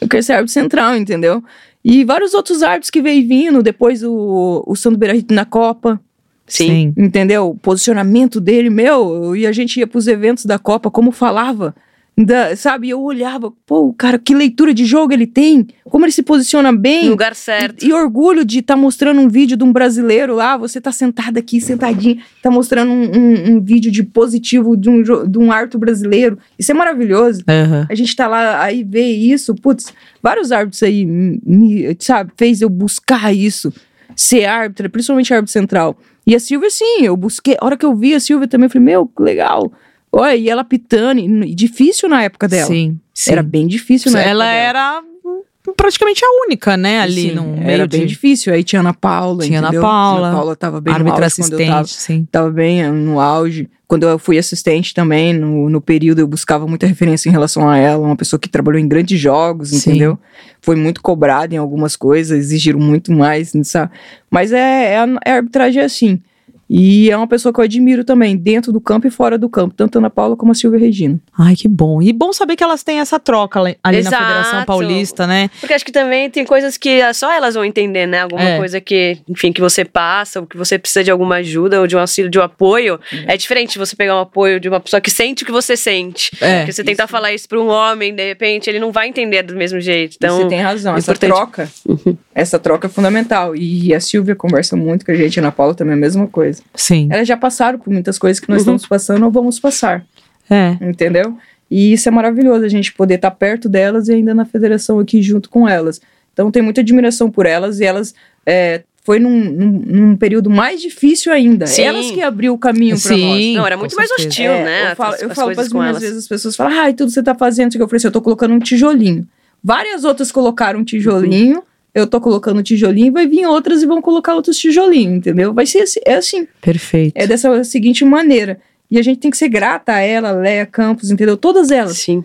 Speaker 3: Eu quero ser árbitro central, entendeu? E vários outros árbitros que veio vindo, depois o, o Sandro na Copa,
Speaker 2: Sim.
Speaker 3: entendeu? O posicionamento dele, meu, e a gente ia pros eventos da Copa, como falava, da- sabe? Eu olhava, pô, cara, que leitura de jogo ele tem, como ele se posiciona bem.
Speaker 2: No lugar certo.
Speaker 3: E, e orgulho de estar mostrando um vídeo de um brasileiro lá, você tá sentado aqui, sentadinho, tá mostrando um, um- um vídeo de positivo de um, de um árbitro brasileiro. Isso é maravilhoso.
Speaker 1: Aham.
Speaker 3: A gente tá lá, aí vê isso, putz, vários árbitros aí, me, sabe, fez eu buscar isso, ser árbitra, principalmente árbitro central. E a Silvia, sim, eu busquei, a hora que eu vi a Silvia também, eu falei, meu, que legal. Olha, e ela pitando, e, difícil na época dela.
Speaker 1: Sim, sim.
Speaker 3: Era bem difícil na
Speaker 1: Ela
Speaker 3: época dela.
Speaker 1: era praticamente a única, né, ali
Speaker 3: Sim,
Speaker 1: no meio
Speaker 3: era bem
Speaker 1: de
Speaker 3: difícil. Aí tinha Ana Paula,
Speaker 1: Tinha Ana
Speaker 3: entendeu?
Speaker 1: Paula,
Speaker 3: Ana Paula tava bem no
Speaker 1: árbitra
Speaker 3: auge quando eu
Speaker 1: assistente,
Speaker 3: tava,
Speaker 1: sim.
Speaker 3: tava bem eh, no auge. Quando eu fui assistente também, no, no período, eu buscava muita referência em relação a ela. Uma pessoa que trabalhou em grandes jogos,
Speaker 1: Sim.
Speaker 3: entendeu? Foi muito cobrada em algumas coisas, exigiram muito mais, sabe? Mas é, é a, é a arbitragem é assim. E é uma pessoa que eu admiro também, dentro do campo e fora do campo, tanto a Ana Paula como a Silvia Regina.
Speaker 1: Ai, que bom. E bom saber que elas têm essa troca ali ali na
Speaker 2: Exato.
Speaker 1: Federação Paulista, né?
Speaker 2: Porque acho que também tem coisas que só elas vão entender, né? Alguma
Speaker 1: É.
Speaker 2: coisa que, enfim, que você passa, ou que você precisa de alguma ajuda, ou de um auxílio, de um apoio. É diferente de você pegar um apoio de uma pessoa que sente o que você sente.
Speaker 1: É.
Speaker 2: Porque você tentar falar isso pra um homem, de repente, ele não vai entender do mesmo jeito. Então,
Speaker 3: Você tem razão,
Speaker 2: é
Speaker 3: essa
Speaker 2: importante.
Speaker 3: troca, essa troca é fundamental. E a Silvia conversa muito com a gente, a Ana Paula também é a mesma coisa.
Speaker 1: Sim.
Speaker 3: Elas já passaram por muitas coisas que nós
Speaker 2: Uhum.
Speaker 3: estamos passando ou vamos passar,
Speaker 1: É.
Speaker 3: entendeu? E isso é maravilhoso, a gente poder estar perto delas e ainda na federação aqui junto com elas. Então, tenho muita admiração por elas e elas. é, foi num, num- num período mais difícil ainda.
Speaker 2: Sim.
Speaker 3: Elas que abriu o caminho para nós.
Speaker 2: Não, era muito mais hostil,
Speaker 3: É,
Speaker 2: né?
Speaker 3: Eu falo,
Speaker 2: as-
Speaker 3: eu
Speaker 2: as
Speaker 3: falo vezes as pessoas falam, ai, tudo que você tá fazendo, eu falei assim, eu tô colocando um tijolinho. Várias outras colocaram um tijolinho, eu tô colocando tijolinho, vai vir outras e vão colocar outros tijolinhos, entendeu? Vai ser assim, é assim,
Speaker 1: Perfeito.
Speaker 3: é dessa seguinte maneira. E a gente tem que ser grata a ela, Léa Campos, entendeu? Todas elas.
Speaker 2: Sim.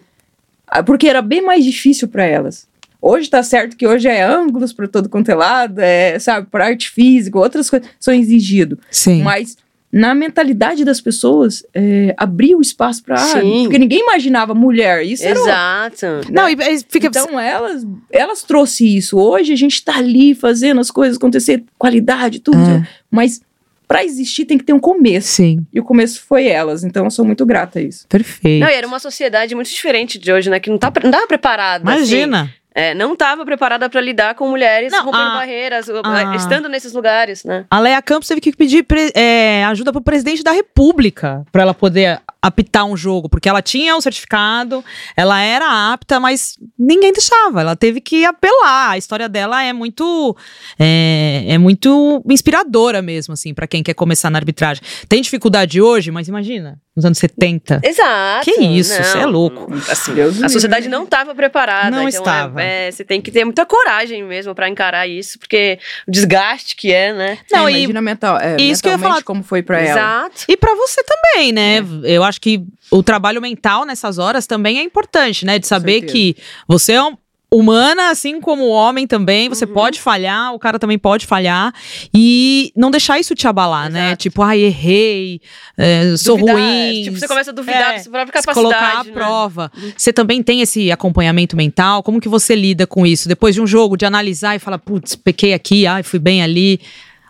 Speaker 3: Ah, Porque era bem mais difícil para elas. Hoje tá certo que hoje é ângulos para todo quanto é lado, é, sabe, para arte física, outras coisas são exigidas.
Speaker 1: Sim.
Speaker 3: Mas na mentalidade das pessoas, é, abrir o espaço para
Speaker 2: Sim.
Speaker 3: Porque ninguém imaginava mulher. Isso era.
Speaker 2: Exato.
Speaker 1: Não, e, e fica.
Speaker 3: Então elas, elas trouxe isso. Hoje a gente tá ali fazendo as coisas acontecer, qualidade, tudo.
Speaker 1: É.
Speaker 3: Mas para existir tem que ter um começo.
Speaker 1: Sim,
Speaker 3: E o começo foi elas. Então eu sou muito grata a isso.
Speaker 1: perfeito.
Speaker 2: Não, e era uma sociedade muito diferente de hoje, né? Que não, tá, não tava preparada. assim. É, não estava preparada para lidar com mulheres
Speaker 1: Não,
Speaker 2: rompendo
Speaker 1: a-
Speaker 2: barreiras,
Speaker 1: a-
Speaker 2: estando nesses lugares, né?
Speaker 1: A Leia Campos teve que pedir pre- é, ajuda pro presidente da República para ela poder apitar um jogo, porque ela tinha o certificado, ela era apta, mas ninguém deixava. Ela teve que apelar. A história dela é muito é, é muito inspiradora mesmo, assim, para quem quer começar na arbitragem. Tem dificuldade hoje, mas imagina, nos anos 70.
Speaker 2: Exato.
Speaker 1: Que isso, você é louco.
Speaker 2: Assim, a sociedade não estava preparada.
Speaker 1: Não
Speaker 2: então
Speaker 1: estava.
Speaker 2: É, é, você tem que ter muita coragem mesmo para encarar isso, porque o desgaste que é, né?
Speaker 1: Não,
Speaker 3: É,
Speaker 1: e
Speaker 3: mental, é,
Speaker 1: isso que eu ia falar.
Speaker 3: como foi para ela.
Speaker 2: Exato.
Speaker 1: E pra você também, né? Eu acho que o trabalho mental nessas horas também é importante, né? De saber que você é um- humana, assim como o homem também. Você
Speaker 2: Uhum.
Speaker 1: pode falhar, o cara também pode falhar. E não deixar isso te abalar, né?
Speaker 2: Exato.
Speaker 1: Tipo, ai, errei, é, sou
Speaker 2: Duvidar,
Speaker 1: ruim.
Speaker 2: Tipo, você começa a duvidar
Speaker 1: É,
Speaker 2: da sua própria
Speaker 1: se colocar à
Speaker 2: capacidade. né?
Speaker 1: prova. Você também tem esse acompanhamento mental? Como que você lida com isso? Depois de um jogo, de analisar e falar, putz, pequei aqui, ai, fui bem ali.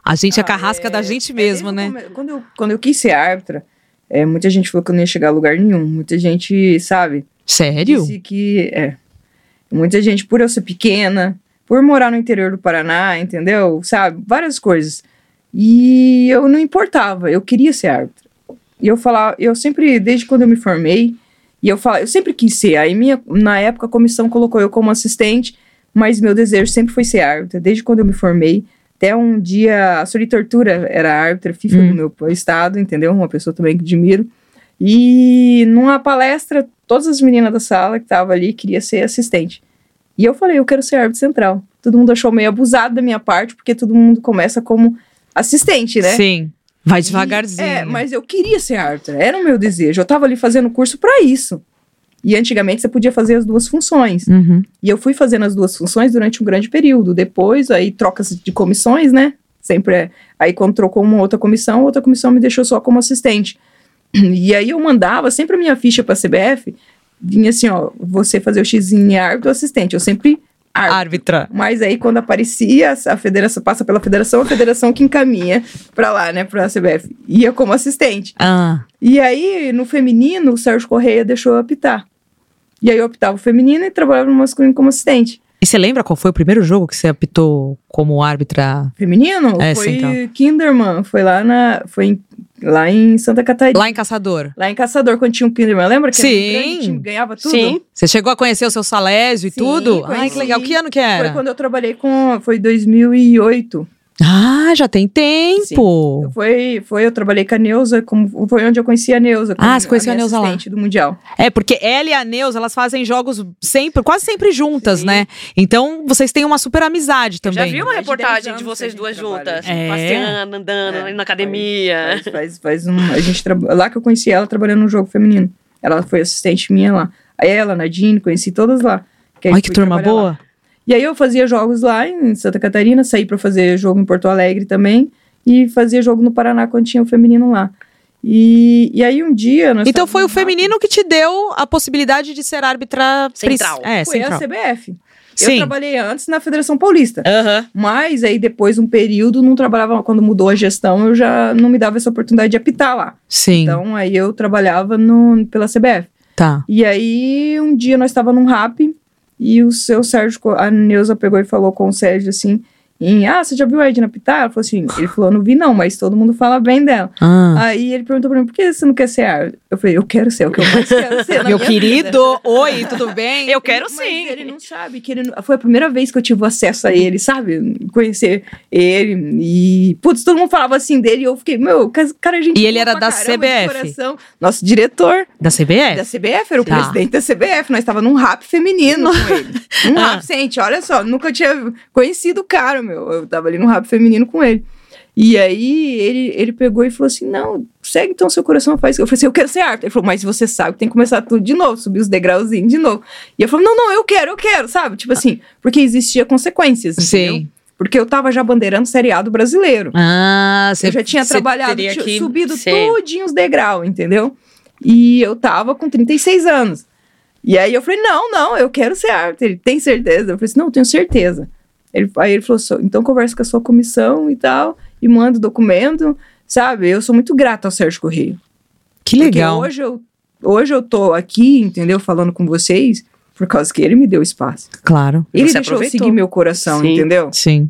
Speaker 1: A gente é
Speaker 3: Ah,
Speaker 1: carrasca da gente
Speaker 3: É,
Speaker 1: mesmo,
Speaker 3: desde
Speaker 1: né?
Speaker 3: Quando eu, quando eu quis ser árbitra, é, muita gente falou que eu não ia chegar a lugar nenhum. Muita gente, sabe?
Speaker 1: Sério?
Speaker 3: Disse que. É. Muita gente, por eu ser pequena, por morar no interior do Paraná, entendeu? Sabe? Várias coisas. E eu não importava, eu queria ser árbitra. E eu falava, eu sempre, desde quando eu me formei, e eu falava, eu sempre quis ser. Aí minha, na época a comissão colocou eu como assistente, mas meu desejo sempre foi ser árbitra, desde quando eu me formei. Até um dia, a Sori Tortura era árbitra FIFA
Speaker 1: Hum.
Speaker 3: do meu estado, entendeu? Uma pessoa também que admiro. E numa palestra, todas as meninas da sala que estavam ali queria ser assistente. E eu falei, eu quero ser árbitro central. Todo mundo achou meio abusado da minha parte, porque todo mundo começa como assistente, né?
Speaker 1: Sim. Vai
Speaker 3: E-
Speaker 1: devagarzinho.
Speaker 3: é, mas eu queria ser árbitra, era o meu desejo. Eu tava ali fazendo curso para isso. E antigamente você podia fazer as duas funções.
Speaker 1: Uhum.
Speaker 3: E eu fui fazendo as duas funções durante um grande período. Depois, aí trocas de comissões, né? Sempre é. Aí quando trocou uma outra comissão, outra comissão me deixou só como assistente. E aí eu mandava sempre a minha ficha pra CBF, vinha assim, ó, você fazer o X em árbitro assistente. Eu sempre árbitro.
Speaker 1: Árbitra.
Speaker 3: Mas aí, quando aparecia, a federação passa pela federação, a federação que encaminha pra lá, né, pra CBF. Ia como assistente.
Speaker 1: Ah,
Speaker 3: E aí, no feminino, o Sérgio Correia deixou eu apitar. E aí eu optava o feminino e trabalhava no masculino como assistente.
Speaker 1: e você lembra qual foi o primeiro jogo que você apitou como árbitra
Speaker 3: Feminino
Speaker 1: É,
Speaker 3: foi
Speaker 1: então.
Speaker 3: Kinderman, foi lá na. Foi em- lá em Santa Catarina.
Speaker 1: lá em Caçador?
Speaker 3: Lá em Caçador, quando tinha um Kinderman. Lembra que era
Speaker 1: Sim.
Speaker 3: time, ganhava tudo?
Speaker 2: Sim.
Speaker 1: Você chegou a conhecer o seu Salésio e
Speaker 3: Sim,
Speaker 1: tudo? Ai,
Speaker 3: conheci.
Speaker 1: que legal. Que ano que
Speaker 3: Foi
Speaker 1: era?
Speaker 3: quando eu trabalhei com. Foi 2008.
Speaker 1: Ah, já tem tempo.
Speaker 3: Foi, foi, eu trabalhei com a Neuza, como, foi onde eu conheci a Neuza.
Speaker 1: Ah, você conheceu a
Speaker 3: minha
Speaker 1: Neuza lá.
Speaker 3: assistente do Mundial.
Speaker 1: É, porque ela e a Neuza, elas fazem jogos sempre, quase sempre juntas,
Speaker 3: Sim.
Speaker 1: né? Então, vocês têm uma super amizade
Speaker 2: Eu
Speaker 1: também.
Speaker 2: já vi uma reportagem
Speaker 3: 10
Speaker 2: de vocês
Speaker 3: que a
Speaker 2: duas juntas.
Speaker 1: É.
Speaker 2: passeando, andando
Speaker 3: É,
Speaker 2: ali na academia.
Speaker 3: Faz, faz, faz um. A gente traba- lá que eu conheci ela trabalhando no jogo feminino. Ela foi assistente minha lá. Aí ela, Nadine, conheci todas lá. aí
Speaker 1: Ai, que turma
Speaker 3: trabalhar lá. E aí eu fazia jogos lá em Santa Catarina, saí pra fazer jogo em Porto Alegre também. e fazia jogo no Paraná quando tinha o feminino lá. E, e aí um dia. nós
Speaker 1: Então foi o
Speaker 3: estávamos no
Speaker 1: feminino que te deu a possibilidade de ser árbitra
Speaker 2: Central.
Speaker 1: É,
Speaker 3: Foi
Speaker 1: central.
Speaker 3: a CBF. Eu
Speaker 1: Sim.
Speaker 3: trabalhei antes na Federação Paulista.
Speaker 1: Aham.
Speaker 3: Mas aí depois, um período, não trabalhava. Quando mudou a gestão, eu já não me dava essa oportunidade de apitar lá.
Speaker 1: Sim.
Speaker 3: Então aí eu trabalhava no, pela CBF.
Speaker 1: Tá.
Speaker 3: E aí um dia nós estava num rap e o seu Sérgio, a Neuza pegou e falou com o Sérgio assim. Em, ah, você já viu a Edna Pitar? Ela falou assim, ele falou, não vi não, mas todo mundo fala bem dela.
Speaker 1: Ah.
Speaker 3: Aí ele perguntou pra mim, por que você não quer ser? Eu falei, eu quero ser, o que eu mais quero ser na
Speaker 1: Meu
Speaker 3: minha
Speaker 1: querido,
Speaker 3: vida.
Speaker 1: oi, tudo bem?
Speaker 2: Eu quero
Speaker 3: Mas
Speaker 2: sim.
Speaker 3: ele não sabe que ele não- foi a primeira vez que eu tive acesso a ele, sabe? Conhecer ele e putz, todo mundo falava assim dele e eu fiquei, meu, cara, a gente
Speaker 1: E ele era da CBF?
Speaker 3: Nosso diretor
Speaker 1: Da CBF?
Speaker 3: da CBF, era o
Speaker 1: Tá.
Speaker 3: presidente da CBF, nós estava num rap feminino com ele. Um
Speaker 1: Ah.
Speaker 3: rap, gente, olha só, nunca tinha conhecido o cara, meu. Eu tava ali num rap feminino com ele. E aí ele, ele pegou e falou assim: não, segue então seu coração, faz. Eu falei assim: eu quero ser árbitro. Ele falou, mas você sabe que tem que começar tudo de novo, subir os degrauzinhos de novo. E eu falei: não, não, eu quero, eu quero, sabe? Tipo assim, porque existia consequências, entendeu?
Speaker 1: Sim.
Speaker 3: Porque eu tava já bandeirando seriado brasileiro.
Speaker 1: Ah, você
Speaker 3: eu já tinha trabalhado, tinha
Speaker 1: que-
Speaker 3: subido
Speaker 2: Sei.
Speaker 3: tudinho os degraus, entendeu? E eu tava com 36 anos. E aí eu falei, não, não, eu quero ser árbitro. Ele, tem certeza? Eu falei assim, não, eu tenho certeza. Ele, aí ele falou, "Só- então conversa com a sua comissão e tal, e manda o documento, sabe? Eu sou muito grata ao Sérgio Correia.
Speaker 1: Que
Speaker 3: Porque
Speaker 1: legal.
Speaker 3: hoje eu, hoje eu tô aqui, entendeu, falando com vocês, por causa que ele me deu espaço.
Speaker 1: Claro.
Speaker 3: Ele
Speaker 2: Você
Speaker 3: deixou eu
Speaker 2: aproveitou.
Speaker 3: seguir meu coração,
Speaker 2: Sim.
Speaker 3: entendeu?
Speaker 1: Sim.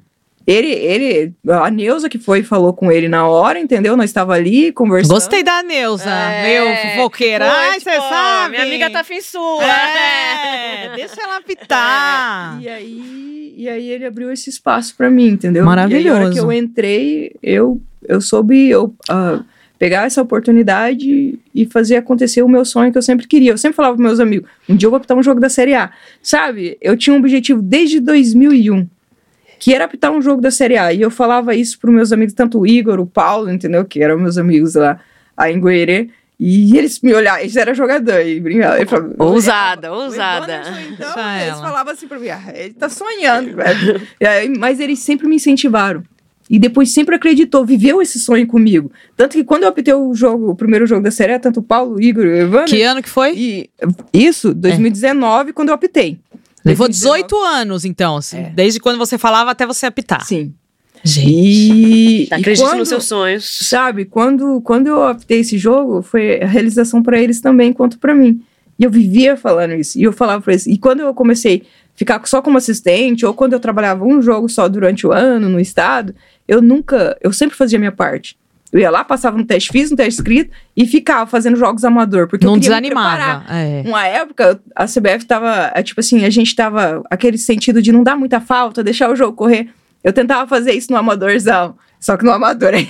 Speaker 3: Ele, ele, a Neuza que foi e falou com ele na hora, entendeu? Nós estava ali conversando.
Speaker 1: Gostei da Neuza,
Speaker 2: É,
Speaker 1: meu fofoqueira. Ai, você
Speaker 2: pô,
Speaker 1: sabe.
Speaker 2: Minha amiga tá afim sua.
Speaker 1: É, deixa ela pitar.
Speaker 3: E aí, e aí ele abriu esse espaço pra mim, entendeu?
Speaker 1: Maravilhoso.
Speaker 3: E aí, a hora que eu entrei, eu, eu soube eu, ah, pegar essa oportunidade e fazer acontecer o meu sonho que eu sempre queria. Eu sempre falava pros meus amigos, um dia eu vou apitar um jogo da Série A. Sabe, eu tinha um objetivo desde 2001, que era apitar um jogo da Série A. E eu falava isso pros meus amigos, tanto o Igor, o Paulo, entendeu? Que eram meus amigos lá, aí em. E eles me olhavam, eles eram jogadores, e brincavam. Falava-
Speaker 2: Ousada,
Speaker 3: o
Speaker 2: ousada.
Speaker 3: Então,
Speaker 1: Deixa
Speaker 3: eles
Speaker 1: ela.
Speaker 3: falavam assim pra mim, ah, ele tá sonhando, velho. E aí, mas eles sempre me incentivaram. E depois sempre acreditou, viveu esse sonho comigo. Tanto que quando eu apitei o jogo, o primeiro jogo da série, tanto o Paulo, o Igor e o Evandro.
Speaker 1: Que ano que foi?
Speaker 3: E isso, 2019, quando eu apitei.
Speaker 1: Levou
Speaker 3: 2019.
Speaker 1: 18 anos, então. assim,
Speaker 3: É.
Speaker 1: Desde quando você falava até você apitar.
Speaker 3: Sim.
Speaker 1: Gente.
Speaker 3: E, e
Speaker 2: Acredite
Speaker 3: quando,
Speaker 2: nos seus sonhos.
Speaker 3: Sabe, quando, quando eu apitei esse jogo, foi a realização para eles também, quanto para mim. E eu vivia falando isso. E eu falava pra eles. E quando eu comecei a ficar só como assistente, ou quando eu trabalhava um jogo só durante o ano no estado, eu nunca. Eu sempre fazia a minha parte. Eu ia lá, passava no teste, fiz um teste escrito e ficava fazendo jogos amador. Porque
Speaker 1: Não
Speaker 3: eu
Speaker 1: desanimava. É.
Speaker 3: Uma época, a CBF tava, é, tipo assim, a gente tava aquele sentido de não dar muita falta, deixar o jogo correr. Eu tentava fazer isso no amadorzão. Só que no amador (laughs) aí,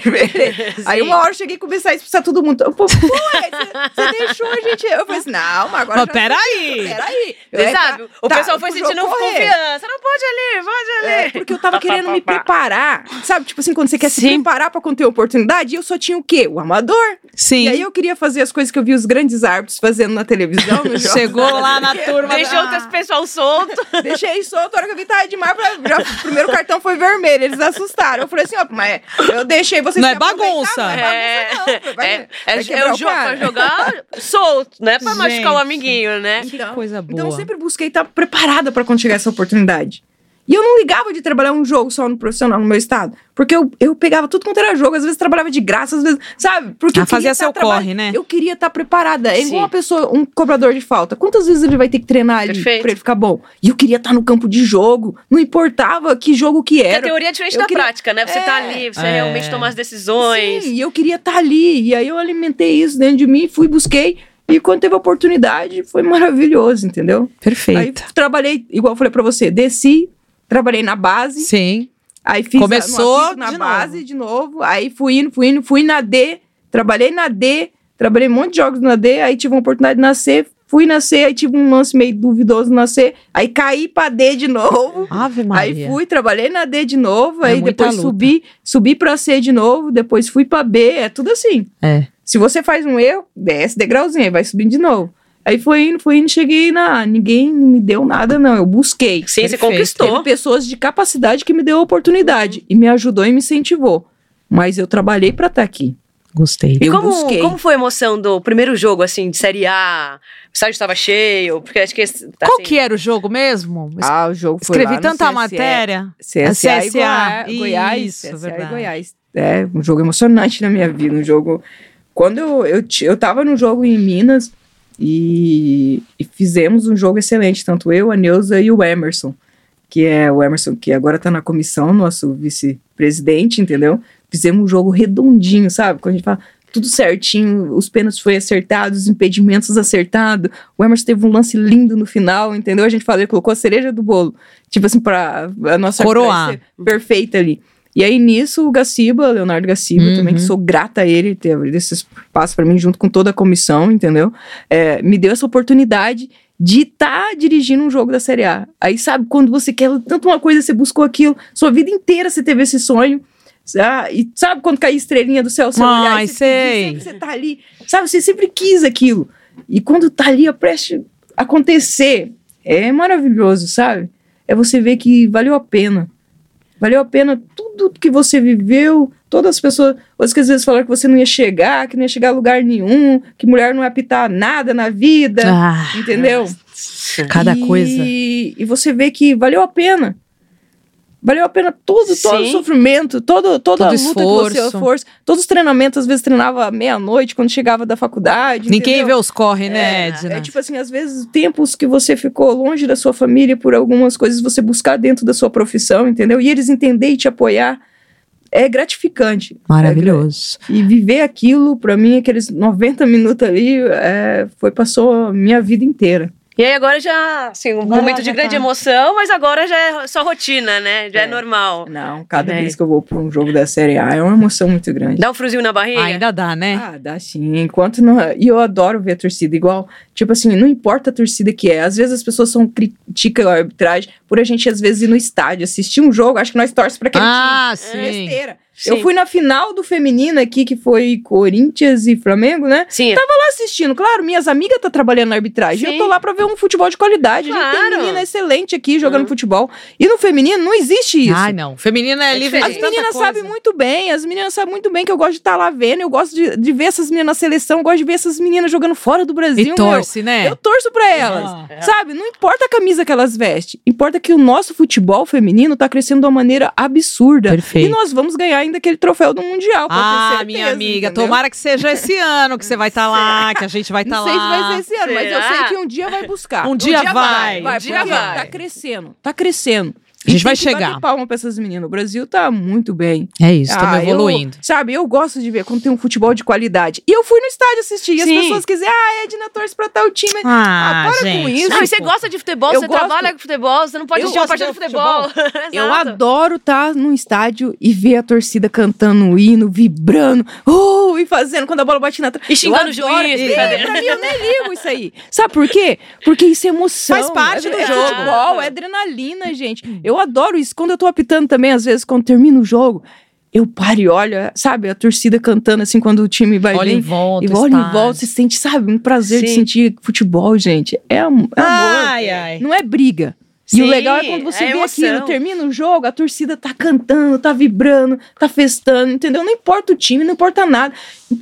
Speaker 3: aí uma hora eu cheguei e comecei a expulsar todo mundo. Eu, Pô, pô, (laughs) é, você deixou a gente. Eu falei assim, não, mas agora.
Speaker 1: Mas
Speaker 3: já-
Speaker 1: peraí.
Speaker 3: Peraí.
Speaker 2: Você
Speaker 3: É,
Speaker 2: sabe,
Speaker 3: tá-
Speaker 2: o
Speaker 3: tá,
Speaker 2: pessoal foi sentindo confiança. Não pode ali, pode ali.
Speaker 3: É, porque eu tava querendo me preparar. Sabe, tipo assim, quando você quer se preparar pra quando ter oportunidade, eu só tinha o quê? O amador.
Speaker 1: Sim.
Speaker 3: E aí eu queria fazer as coisas que eu vi os grandes árbitros fazendo na televisão. (laughs)
Speaker 1: Chegou lá na turma.
Speaker 2: Deixou o pessoal solto.
Speaker 3: Deixei solto, a hora que eu vi tava demais, pra, já, o primeiro cartão foi vermelho, eles assustaram. Eu falei assim, ó, mas (laughs) eu deixei vocês
Speaker 1: Não é bagunça.
Speaker 3: Não é bagunça, não. Vai,
Speaker 2: é,
Speaker 3: vai
Speaker 2: é,
Speaker 3: quebrar
Speaker 2: é o jogo pra jogar solto, não é pra (laughs) machucar o
Speaker 1: Gente.
Speaker 2: amiguinho, né?
Speaker 1: Que coisa boa.
Speaker 3: Então eu sempre busquei estar preparada pra quando chegar essa oportunidade. E eu não ligava de trabalhar um jogo só no profissional no meu estado. Porque eu, eu pegava tudo quanto era jogo, às vezes trabalhava de graça, às vezes, sabe? Porque
Speaker 1: Ah, fazia
Speaker 3: tá
Speaker 1: seu corre, né?
Speaker 3: Eu queria estar preparada. É igual uma pessoa, um cobrador de falta. Quantas vezes ele vai ter que treinar ali
Speaker 2: Perfeito.
Speaker 3: pra ele ficar bom? E eu queria estar no campo de jogo. Não importava que jogo que
Speaker 2: Porque a
Speaker 3: era.
Speaker 2: teoria é diferente
Speaker 3: Eu
Speaker 2: da
Speaker 3: queria-
Speaker 2: prática, né? Você tá
Speaker 3: É.
Speaker 2: ali, você
Speaker 1: É.
Speaker 2: realmente toma as decisões.
Speaker 3: Sim, e eu queria estar ali. E aí eu alimentei isso dentro de mim, fui, busquei. E quando teve a oportunidade, foi maravilhoso, entendeu? Aí
Speaker 1: Perfeito.
Speaker 3: trabalhei, igual eu falei pra você, desci, trabalhei na base,
Speaker 1: Sim.
Speaker 3: aí fiz a-
Speaker 1: Começou
Speaker 3: apito na
Speaker 1: de
Speaker 3: base
Speaker 1: novo.
Speaker 3: de novo, aí fui indo, fui indo, fui na D, trabalhei na D, trabalhei um monte de jogos na D, aí tive uma oportunidade de nascer, fui nascer, aí tive um lance meio duvidoso na C, aí caí pra D de novo.
Speaker 1: Ave
Speaker 3: Aí
Speaker 1: Maria.
Speaker 3: fui, trabalhei na D de novo,
Speaker 1: É
Speaker 3: aí depois
Speaker 1: luta.
Speaker 3: subi, subi pra C de novo, depois fui pra B, é tudo assim.
Speaker 1: É.
Speaker 3: Se você faz um erro, desce degrauzinho, aí vai subindo de novo. Aí foi indo, foi indo, cheguei na. Ninguém me deu nada, não. Eu busquei.
Speaker 2: Sim, você conquistou.
Speaker 3: Teve pessoas de capacidade que me deu a oportunidade e me ajudou e me incentivou. mas eu trabalhei para estar aqui.
Speaker 1: Gostei.
Speaker 2: E
Speaker 3: Eu
Speaker 2: como,
Speaker 3: busquei.
Speaker 2: como foi a emoção do primeiro jogo, assim, de Série A? O estádio estava cheio? Porque acho que... Assim,
Speaker 1: Qual que era o jogo mesmo?
Speaker 3: Ah, o jogo foi
Speaker 1: Escrevi
Speaker 3: lá no
Speaker 1: tanta
Speaker 3: CSE.
Speaker 1: matéria.
Speaker 3: CSA, e
Speaker 1: CSA.
Speaker 3: Goiás, Goiás,
Speaker 1: Isso,
Speaker 3: CSA
Speaker 1: verdade.
Speaker 3: e Goiás. É um jogo emocionante na minha vida, um jogo... Quando eu, eu, eu tava num jogo em Minas e, e fizemos um jogo excelente, tanto eu, a Neuza e o Emerson, que é o Emerson que agora tá na comissão, nosso vice-presidente, entendeu? Fizemos um jogo redondinho, sabe? Quando a gente fala tudo certinho, os pênaltis foi acertados, os impedimentos acertados. O Emerson teve um lance lindo no final, entendeu? A gente falou, ele colocou a cereja do bolo, tipo assim, pra a nossa ser perfeita ali. E aí nisso, o Gaciba, Leonardo Gaciba,
Speaker 1: Uhum.
Speaker 3: também, que sou grata a ele, ter abrido esse espaço pra mim, junto com toda a comissão, entendeu? É, me deu essa oportunidade de estar dirigindo um jogo da Série A. Aí, sabe, quando você quer tanto uma coisa, você buscou aquilo, sua vida inteira você teve esse sonho. Ah, e sabe quando cai a estrelinha do céu, você olhar
Speaker 1: Ai,
Speaker 3: e você,
Speaker 1: sei.
Speaker 3: sempre você tá ali, sabe, você sempre quis aquilo. E quando tá ali, a acontecer, é maravilhoso, sabe? É você ver que valeu a pena. Valeu a pena tudo que você viveu, todas as pessoas, outras que às vezes falaram que você não ia chegar, que não ia chegar a lugar nenhum, que mulher não ia apitar nada na vida,
Speaker 1: Ah,
Speaker 3: entendeu?
Speaker 1: cada
Speaker 3: e,
Speaker 1: coisa.
Speaker 3: E você vê que valeu a pena. Valeu a pena todo, todo o sofrimento, todo, toda
Speaker 1: Todo
Speaker 3: a luta que você
Speaker 1: esforço.
Speaker 3: força, todos os treinamentos, às vezes treinava meia-noite quando chegava da faculdade.
Speaker 1: Ninguém
Speaker 3: entendeu?
Speaker 1: vê os corre, né,
Speaker 3: É,
Speaker 1: Edna?
Speaker 3: é tipo assim, às vezes tempos que você ficou longe da sua família por algumas coisas você buscar dentro da sua profissão, entendeu? E eles entender e te apoiar é gratificante.
Speaker 1: Maravilhoso.
Speaker 3: É e viver aquilo, pra mim, aqueles 90 minutos ali, é, foi passou a minha vida inteira.
Speaker 2: E aí agora já, assim, um momento de grande
Speaker 1: tá.
Speaker 2: emoção, mas agora já é só rotina, né? Já é,
Speaker 3: É.
Speaker 2: normal.
Speaker 3: Não, cada
Speaker 2: É.
Speaker 3: vez que eu vou pra um jogo da Série A é uma emoção muito grande.
Speaker 2: Dá um friozinho na barriga?
Speaker 1: Ainda dá, né?
Speaker 3: Ah, dá sim. Enquanto não. E eu adoro ver a torcida igual. Tipo assim, não importa a torcida que é. Às vezes as pessoas são criticam a arbitragem por a gente, às vezes, ir no estádio, assistir um jogo. Acho que nós torcemos pra aquele
Speaker 1: Ah,
Speaker 3: time.
Speaker 1: sim.
Speaker 3: Besteira.
Speaker 2: Sim.
Speaker 3: Eu fui na final do feminino aqui, que foi Corinthians e Flamengo, né?
Speaker 2: Sim.
Speaker 3: Tava lá assistindo. Claro, minhas amigas tá trabalhando na arbitragem.
Speaker 2: Sim.
Speaker 3: Eu tô lá pra ver um futebol de qualidade. A gente
Speaker 2: Claro.
Speaker 3: tem menina excelente aqui jogando
Speaker 2: Uhum.
Speaker 3: futebol. E no feminino não existe isso.
Speaker 1: Ai, não. Feminina é,
Speaker 2: É
Speaker 1: livre.
Speaker 3: As meninas sabem muito bem, as meninas sabem muito bem que eu gosto de estar lá vendo, eu gosto de, de ver essas meninas na seleção, eu gosto de ver essas meninas jogando fora do Brasil.
Speaker 1: E
Speaker 3: meu.
Speaker 1: torce, né?
Speaker 3: Eu torço pra elas.
Speaker 1: Ah.
Speaker 3: Sabe? Não importa a camisa que elas vestem. Importa que o nosso futebol feminino tá crescendo de uma maneira absurda.
Speaker 1: Perfeito.
Speaker 3: E nós vamos ganhar ainda aquele troféu do Mundial.
Speaker 1: Ah,
Speaker 3: certeza,
Speaker 1: minha amiga,
Speaker 3: entendeu?
Speaker 1: tomara que seja esse ano que você vai estar lá, que a gente vai estar
Speaker 3: Não
Speaker 1: lá.
Speaker 3: sei se vai ser esse ano, mas eu
Speaker 2: Será?
Speaker 3: sei que um dia vai buscar.
Speaker 1: Um dia vai,
Speaker 3: vai,
Speaker 2: um dia vai.
Speaker 3: Tá crescendo, tá crescendo.
Speaker 1: A gente
Speaker 3: E
Speaker 1: vai
Speaker 3: bater
Speaker 1: chegar.
Speaker 3: palma pra essas meninas. O Brasil tá muito bem.
Speaker 1: É isso, estamos
Speaker 3: Ah, eu-
Speaker 1: evoluindo.
Speaker 3: sabe, eu gosto de ver quando tem um futebol de qualidade. E eu fui no estádio assistir. E as pessoas quiserem, ah, Edna torce pra tal time.
Speaker 1: Ah,
Speaker 3: para com
Speaker 1: gente.
Speaker 3: isso.
Speaker 2: Não, e você gosta de futebol,
Speaker 3: Eu
Speaker 2: você
Speaker 3: gosto.
Speaker 2: trabalha com futebol, você não pode
Speaker 3: Eu
Speaker 2: assistir uma partida
Speaker 3: de
Speaker 2: de futebol. (laughs)
Speaker 3: Eu adoro estar num estádio e ver a torcida cantando um hino, vibrando, uh, e fazendo quando a bola bate na trave.
Speaker 2: E xingando
Speaker 3: Eu
Speaker 2: o juiz,
Speaker 3: É,
Speaker 2: brincadeira.
Speaker 3: pra mim, eu nem ligo isso aí. Sabe por quê? Porque isso é emoção.
Speaker 1: Faz parte
Speaker 3: é,
Speaker 1: do
Speaker 3: é
Speaker 1: jogo.
Speaker 3: futebol, é adrenalina, gente. Eu adoro isso. Quando eu tô apitando também, às vezes, quando termina o jogo, eu paro e olho, sabe, a torcida cantando assim quando o time vai
Speaker 1: Olha
Speaker 3: bem.
Speaker 1: em volta.
Speaker 3: E olha em volta, você sente, sabe, um prazer de
Speaker 2: Sim.
Speaker 3: sentir futebol, gente. É, é amor.
Speaker 1: Ai, ai.
Speaker 3: Não é briga. e
Speaker 2: Sim,
Speaker 3: o legal é quando você
Speaker 2: é
Speaker 3: vê
Speaker 2: emoção.
Speaker 3: aquilo, termina o jogo, a torcida tá cantando, tá vibrando, tá festando, entendeu? Não importa o time, não importa nada.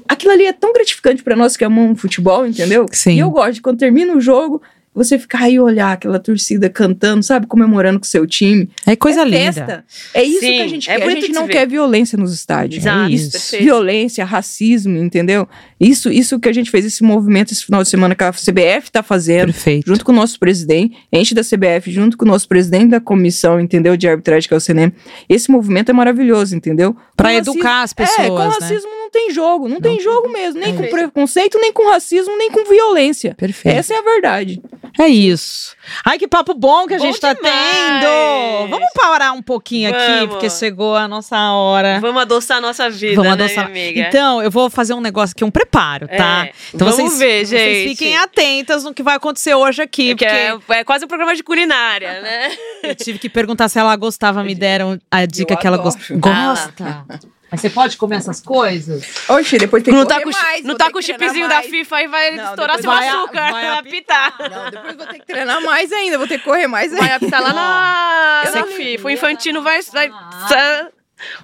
Speaker 3: Aquilo ali é tão gratificante pra nós que amamos futebol, entendeu?
Speaker 1: Sim.
Speaker 3: E eu gosto de quando termina o jogo, você ficar aí olhar aquela torcida cantando, sabe, comemorando com o seu time.
Speaker 1: É coisa
Speaker 3: é
Speaker 1: linda.
Speaker 3: festa. É isso
Speaker 2: Sim,
Speaker 3: que a gente
Speaker 2: é
Speaker 3: quer. A gente não quer violência nos estádios.
Speaker 2: Exato,
Speaker 3: É isso.
Speaker 2: perfeito.
Speaker 3: Violência, racismo, entendeu? Isso, isso que a gente fez, esse movimento esse final de semana que a CBF tá fazendo,
Speaker 1: Perfeito.
Speaker 3: junto com o nosso presidente, a gente da CBF, junto com o nosso presidente da comissão, entendeu? De arbitragem, que é o CNM. Esse movimento é maravilhoso, entendeu?
Speaker 1: Pra
Speaker 3: Com
Speaker 1: educar as
Speaker 3: racismo-
Speaker 1: pessoas,
Speaker 3: É, com
Speaker 1: né?
Speaker 3: Não tem jogo, não, tem jogo mesmo, nem
Speaker 2: É.
Speaker 3: com preconceito, nem com racismo, nem com violência.
Speaker 1: Perfeito.
Speaker 3: Essa é a verdade.
Speaker 1: É isso. Ai, que papo bom que a
Speaker 2: Bom
Speaker 1: gente tá
Speaker 2: demais.
Speaker 1: tendo. Vamos parar um pouquinho aqui,
Speaker 2: Vamos.
Speaker 1: porque chegou a nossa hora.
Speaker 2: Vamos adoçar a nossa vida,
Speaker 1: Vamos
Speaker 2: né,
Speaker 1: adoçar.
Speaker 2: minha amiga?
Speaker 1: Então, eu vou fazer um negócio aqui, um preparo, tá?
Speaker 2: É,
Speaker 1: Então
Speaker 2: vamos
Speaker 1: vocês,
Speaker 2: ver,
Speaker 1: vocês
Speaker 2: gente.
Speaker 1: fiquem atentas no que vai acontecer hoje aqui,
Speaker 2: que
Speaker 1: porque
Speaker 2: é, é quase um programa de culinária, né?
Speaker 1: eu tive que perguntar se ela gostava, me deram a dica
Speaker 3: Eu
Speaker 1: que ela gosta. Gosta. Mas você pode comer essas coisas?
Speaker 3: Oxe, depois tem
Speaker 2: Não
Speaker 3: que
Speaker 2: tá
Speaker 3: correr
Speaker 2: com,
Speaker 3: mais,
Speaker 2: não tá com o chipzinho da
Speaker 3: mais.
Speaker 2: FIFA aí vai
Speaker 3: Não,
Speaker 2: estourar seu
Speaker 1: vai a-
Speaker 2: açúcar,
Speaker 1: vai
Speaker 2: vai
Speaker 1: a-
Speaker 2: apitar.
Speaker 3: Não, depois vou ter que treinar mais ainda, vou ter que correr mais ainda.
Speaker 2: Vai apitar lá na, na FIFA. O infantino vai... vai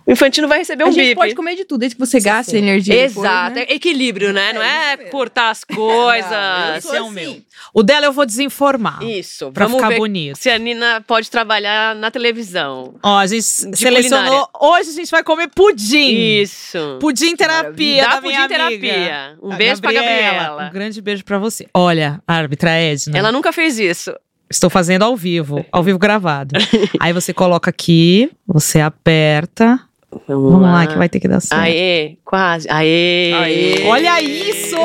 Speaker 2: o Infantino vai receber um
Speaker 3: a gente
Speaker 2: bip.
Speaker 3: pode comer de tudo, desde que você gaste
Speaker 1: sim.
Speaker 3: energia. depois,
Speaker 2: Exato,
Speaker 3: né?
Speaker 2: é equilíbrio, né? Não
Speaker 3: É
Speaker 2: é
Speaker 3: isso mesmo.
Speaker 2: cortar as (laughs) coisas.
Speaker 3: Não,
Speaker 1: Esse é o
Speaker 3: assim.
Speaker 1: meu. O dela eu vou desinformar.
Speaker 2: Isso,
Speaker 1: Pra
Speaker 2: vamos
Speaker 1: ficar
Speaker 2: ver
Speaker 1: bonito.
Speaker 2: se a Nina pode trabalhar na televisão.
Speaker 1: Ó, a gente selecionou. Hoje a gente vai comer pudim.
Speaker 2: Isso.
Speaker 1: Pudim terapia
Speaker 2: Dá
Speaker 1: da minha
Speaker 2: pudim
Speaker 1: amiga.
Speaker 2: terapia. Um
Speaker 1: A
Speaker 2: beijo pra Gabriela.
Speaker 1: Um grande beijo pra você. Olha, árbitra Edna.
Speaker 2: Ela nunca fez isso.
Speaker 1: Estou fazendo ao vivo, ao vivo gravado. (laughs) Aí você coloca aqui, você aperta.
Speaker 2: Vamos,
Speaker 1: Vamos lá, que vai ter que dar certo.
Speaker 2: Aê, quase. Aê.
Speaker 3: Aê.
Speaker 1: Olha isso!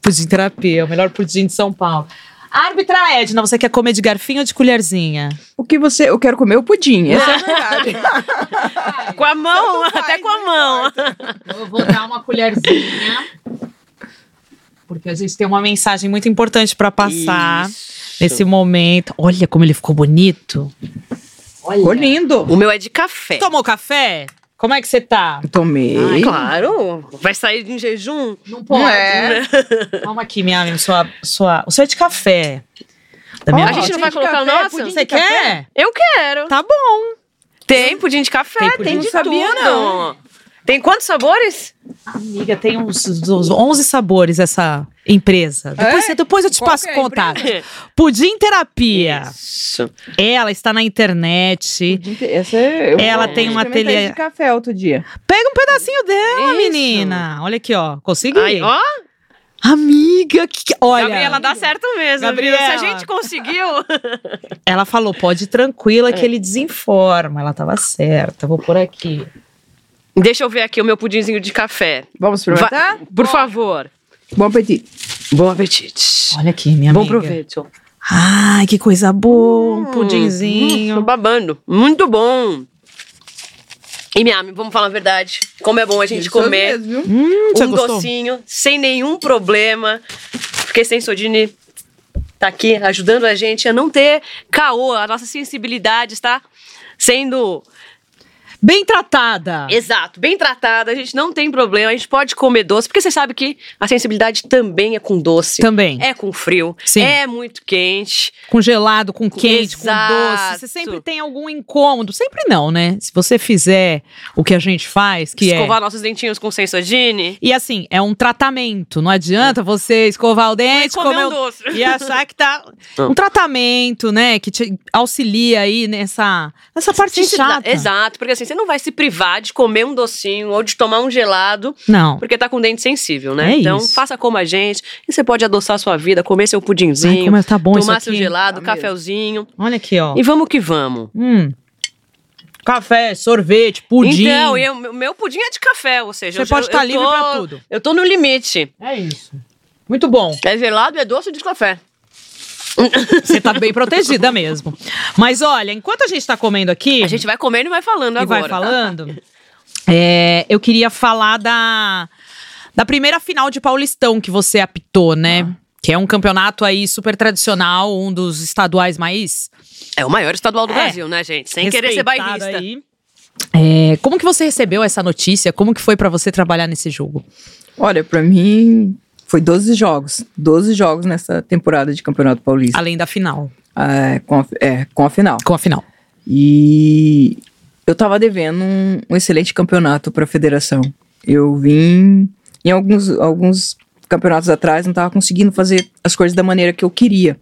Speaker 1: Pudim terapia, o melhor pudim de São Paulo. Árbitra Edna, você quer comer de garfinho ou de colherzinha?
Speaker 3: O que você. Eu quero comer o pudim, essa é a verdade. (laughs) (laughs)
Speaker 2: Com a mão, até com a
Speaker 3: não
Speaker 2: mão.
Speaker 1: Eu vou dar uma colherzinha. Porque a gente tem uma mensagem muito importante para passar
Speaker 2: Isso.
Speaker 1: Nesse momento. Olha como ele ficou bonito. Olha.
Speaker 3: Ficou lindo.
Speaker 2: O meu é de café.
Speaker 1: Tomou café? Como é que você tá?
Speaker 3: Tomei.
Speaker 2: Ah, claro. Vai sair em jejum?
Speaker 1: Não
Speaker 3: Não é.
Speaker 1: Calma aqui, minha amiga, sua, sua, o seu é de café. Da minha
Speaker 3: Ó,
Speaker 2: a gente não vai
Speaker 3: de
Speaker 2: colocar o nosso?
Speaker 3: de
Speaker 1: Você
Speaker 3: café?
Speaker 1: quer?
Speaker 2: Eu quero.
Speaker 1: Tá bom.
Speaker 2: Tem pudim de café,
Speaker 1: Tem
Speaker 2: tem, de
Speaker 3: sabia,
Speaker 2: tudo.
Speaker 3: não.
Speaker 2: Tem quantos sabores?
Speaker 1: Amiga, tem uns, uns 11 sabores essa empresa. Depois,
Speaker 3: É?
Speaker 1: depois eu te
Speaker 3: Qual
Speaker 1: passo
Speaker 3: é
Speaker 1: contato. Pudim Terapia.
Speaker 2: Isso.
Speaker 1: Ela está na internet.
Speaker 3: Pudim Essa é, eu
Speaker 1: Ela
Speaker 3: vou
Speaker 1: tem um ateliê-
Speaker 3: de café outro dia.
Speaker 1: Pega um pedacinho dela,
Speaker 2: Isso.
Speaker 1: menina. Olha aqui, ó. Consegui.
Speaker 2: Ai, ó,
Speaker 1: Amiga, que... olha.
Speaker 2: Gabriela, dá certo mesmo.
Speaker 1: Gabriela.
Speaker 2: Se a gente conseguiu.
Speaker 1: Ela falou, pode ir tranquila que ele desinforma. Ela tava certa. Vou por aqui.
Speaker 2: Deixa eu ver aqui o meu pudinzinho de café.
Speaker 3: Vamos experimentar?
Speaker 2: Va- Por favor.
Speaker 3: Bom apetite.
Speaker 2: Bom apetite.
Speaker 1: Olha aqui, minha
Speaker 2: Bom
Speaker 1: amiga.
Speaker 2: proveito.
Speaker 1: Ai, que coisa boa. Um
Speaker 2: Hum,
Speaker 1: pudinzinho.
Speaker 2: tô babando. Muito bom. E minha amiga, vamos falar a verdade. Como é bom a gente
Speaker 3: Delicioso
Speaker 2: comer
Speaker 3: mesmo?
Speaker 1: Hum,
Speaker 2: um
Speaker 1: gostou?
Speaker 2: docinho, sem nenhum problema. Porque sem Sodine tá aqui ajudando a gente a não ter caô. A nossa sensibilidade está sendo
Speaker 1: Bem tratada.
Speaker 2: Exato, bem tratada, a gente não tem problema, a gente pode comer doce, porque você sabe que a sensibilidade também é com doce.
Speaker 1: Também.
Speaker 2: É com frio,
Speaker 1: Sim.
Speaker 2: é muito quente.
Speaker 1: Com gelado, com quente, com
Speaker 2: Exato.
Speaker 1: doce. Você sempre tem algum incômodo. Sempre não, né? Se você fizer o que a gente faz, que é.
Speaker 2: Escovar nossos dentinhos com Sensodine.
Speaker 1: E assim, é um tratamento. Não adianta você escovar o dente,
Speaker 2: comer
Speaker 1: comer
Speaker 2: um
Speaker 1: o-
Speaker 2: doce.
Speaker 1: e achar que tá (laughs) um tratamento, né? Que te auxilia aí nessa, nessa parte chata.
Speaker 2: Exato, porque assim, você não vai se privar de comer um docinho ou de tomar um gelado,
Speaker 1: Não.
Speaker 2: porque tá com dente sensível, né?
Speaker 1: É
Speaker 2: então,
Speaker 1: isso.
Speaker 2: faça como a gente, e você pode adoçar a sua vida, comer seu pudinzinho,
Speaker 1: Ai, como tá bom isso
Speaker 2: tomar
Speaker 1: aqui.
Speaker 2: seu gelado,
Speaker 3: Tá mesmo.
Speaker 2: cafezinho.
Speaker 1: Olha aqui, ó.
Speaker 2: E vamos que vamos.
Speaker 1: Hum. Café, sorvete, pudim.
Speaker 2: Então, eu, meu- pudim é de café, ou seja,
Speaker 1: Você
Speaker 2: eu,
Speaker 1: pode estar
Speaker 2: tô-
Speaker 1: livre pra tudo.
Speaker 2: Eu tô no limite.
Speaker 1: É isso. Muito bom.
Speaker 2: É gelado, é doce de café.
Speaker 1: Você tá bem protegida mesmo. Mas olha, enquanto a gente tá comendo aqui.
Speaker 2: A gente vai comendo e vai falando
Speaker 1: e
Speaker 2: agora.
Speaker 1: vai falando. é, eu queria falar da, da primeira final de Paulistão que você apitou, né? Que é um campeonato aí super tradicional, um dos estaduais mais
Speaker 2: É o maior estadual do
Speaker 1: É.
Speaker 2: Brasil, né, gente? Sem querer ser bairrista.
Speaker 1: aí. É, como que você recebeu essa notícia? Como que foi pra você trabalhar nesse jogo?
Speaker 3: Olha, pra mim foi 12 jogos. 12 jogos nessa temporada de Campeonato Paulista.
Speaker 1: Além da final,
Speaker 3: Ah, com, a, é, com a final.
Speaker 1: com a final.
Speaker 3: E eu tava devendo um, um excelente campeonato pra federação. Eu vim em alguns, alguns campeonatos atrás, não tava conseguindo fazer as coisas da maneira que eu queria.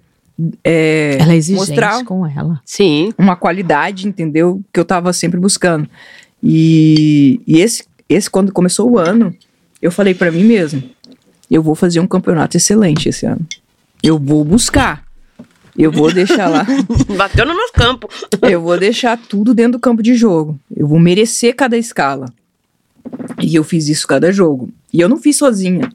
Speaker 3: É,
Speaker 1: Ela é exigente
Speaker 3: mostrar
Speaker 1: com ela.
Speaker 2: Sim.
Speaker 3: uma qualidade, entendeu? Que eu tava sempre buscando. E, e esse, esse, quando começou o ano, eu falei pra mim mesmo: eu vou fazer um campeonato excelente esse ano. Eu vou buscar. Eu vou deixar lá. (laughs)
Speaker 2: Bateu no nosso campo.
Speaker 3: eu vou deixar tudo dentro do campo de jogo. Eu vou merecer cada escala. E eu fiz isso cada jogo. E eu não fiz sozinha.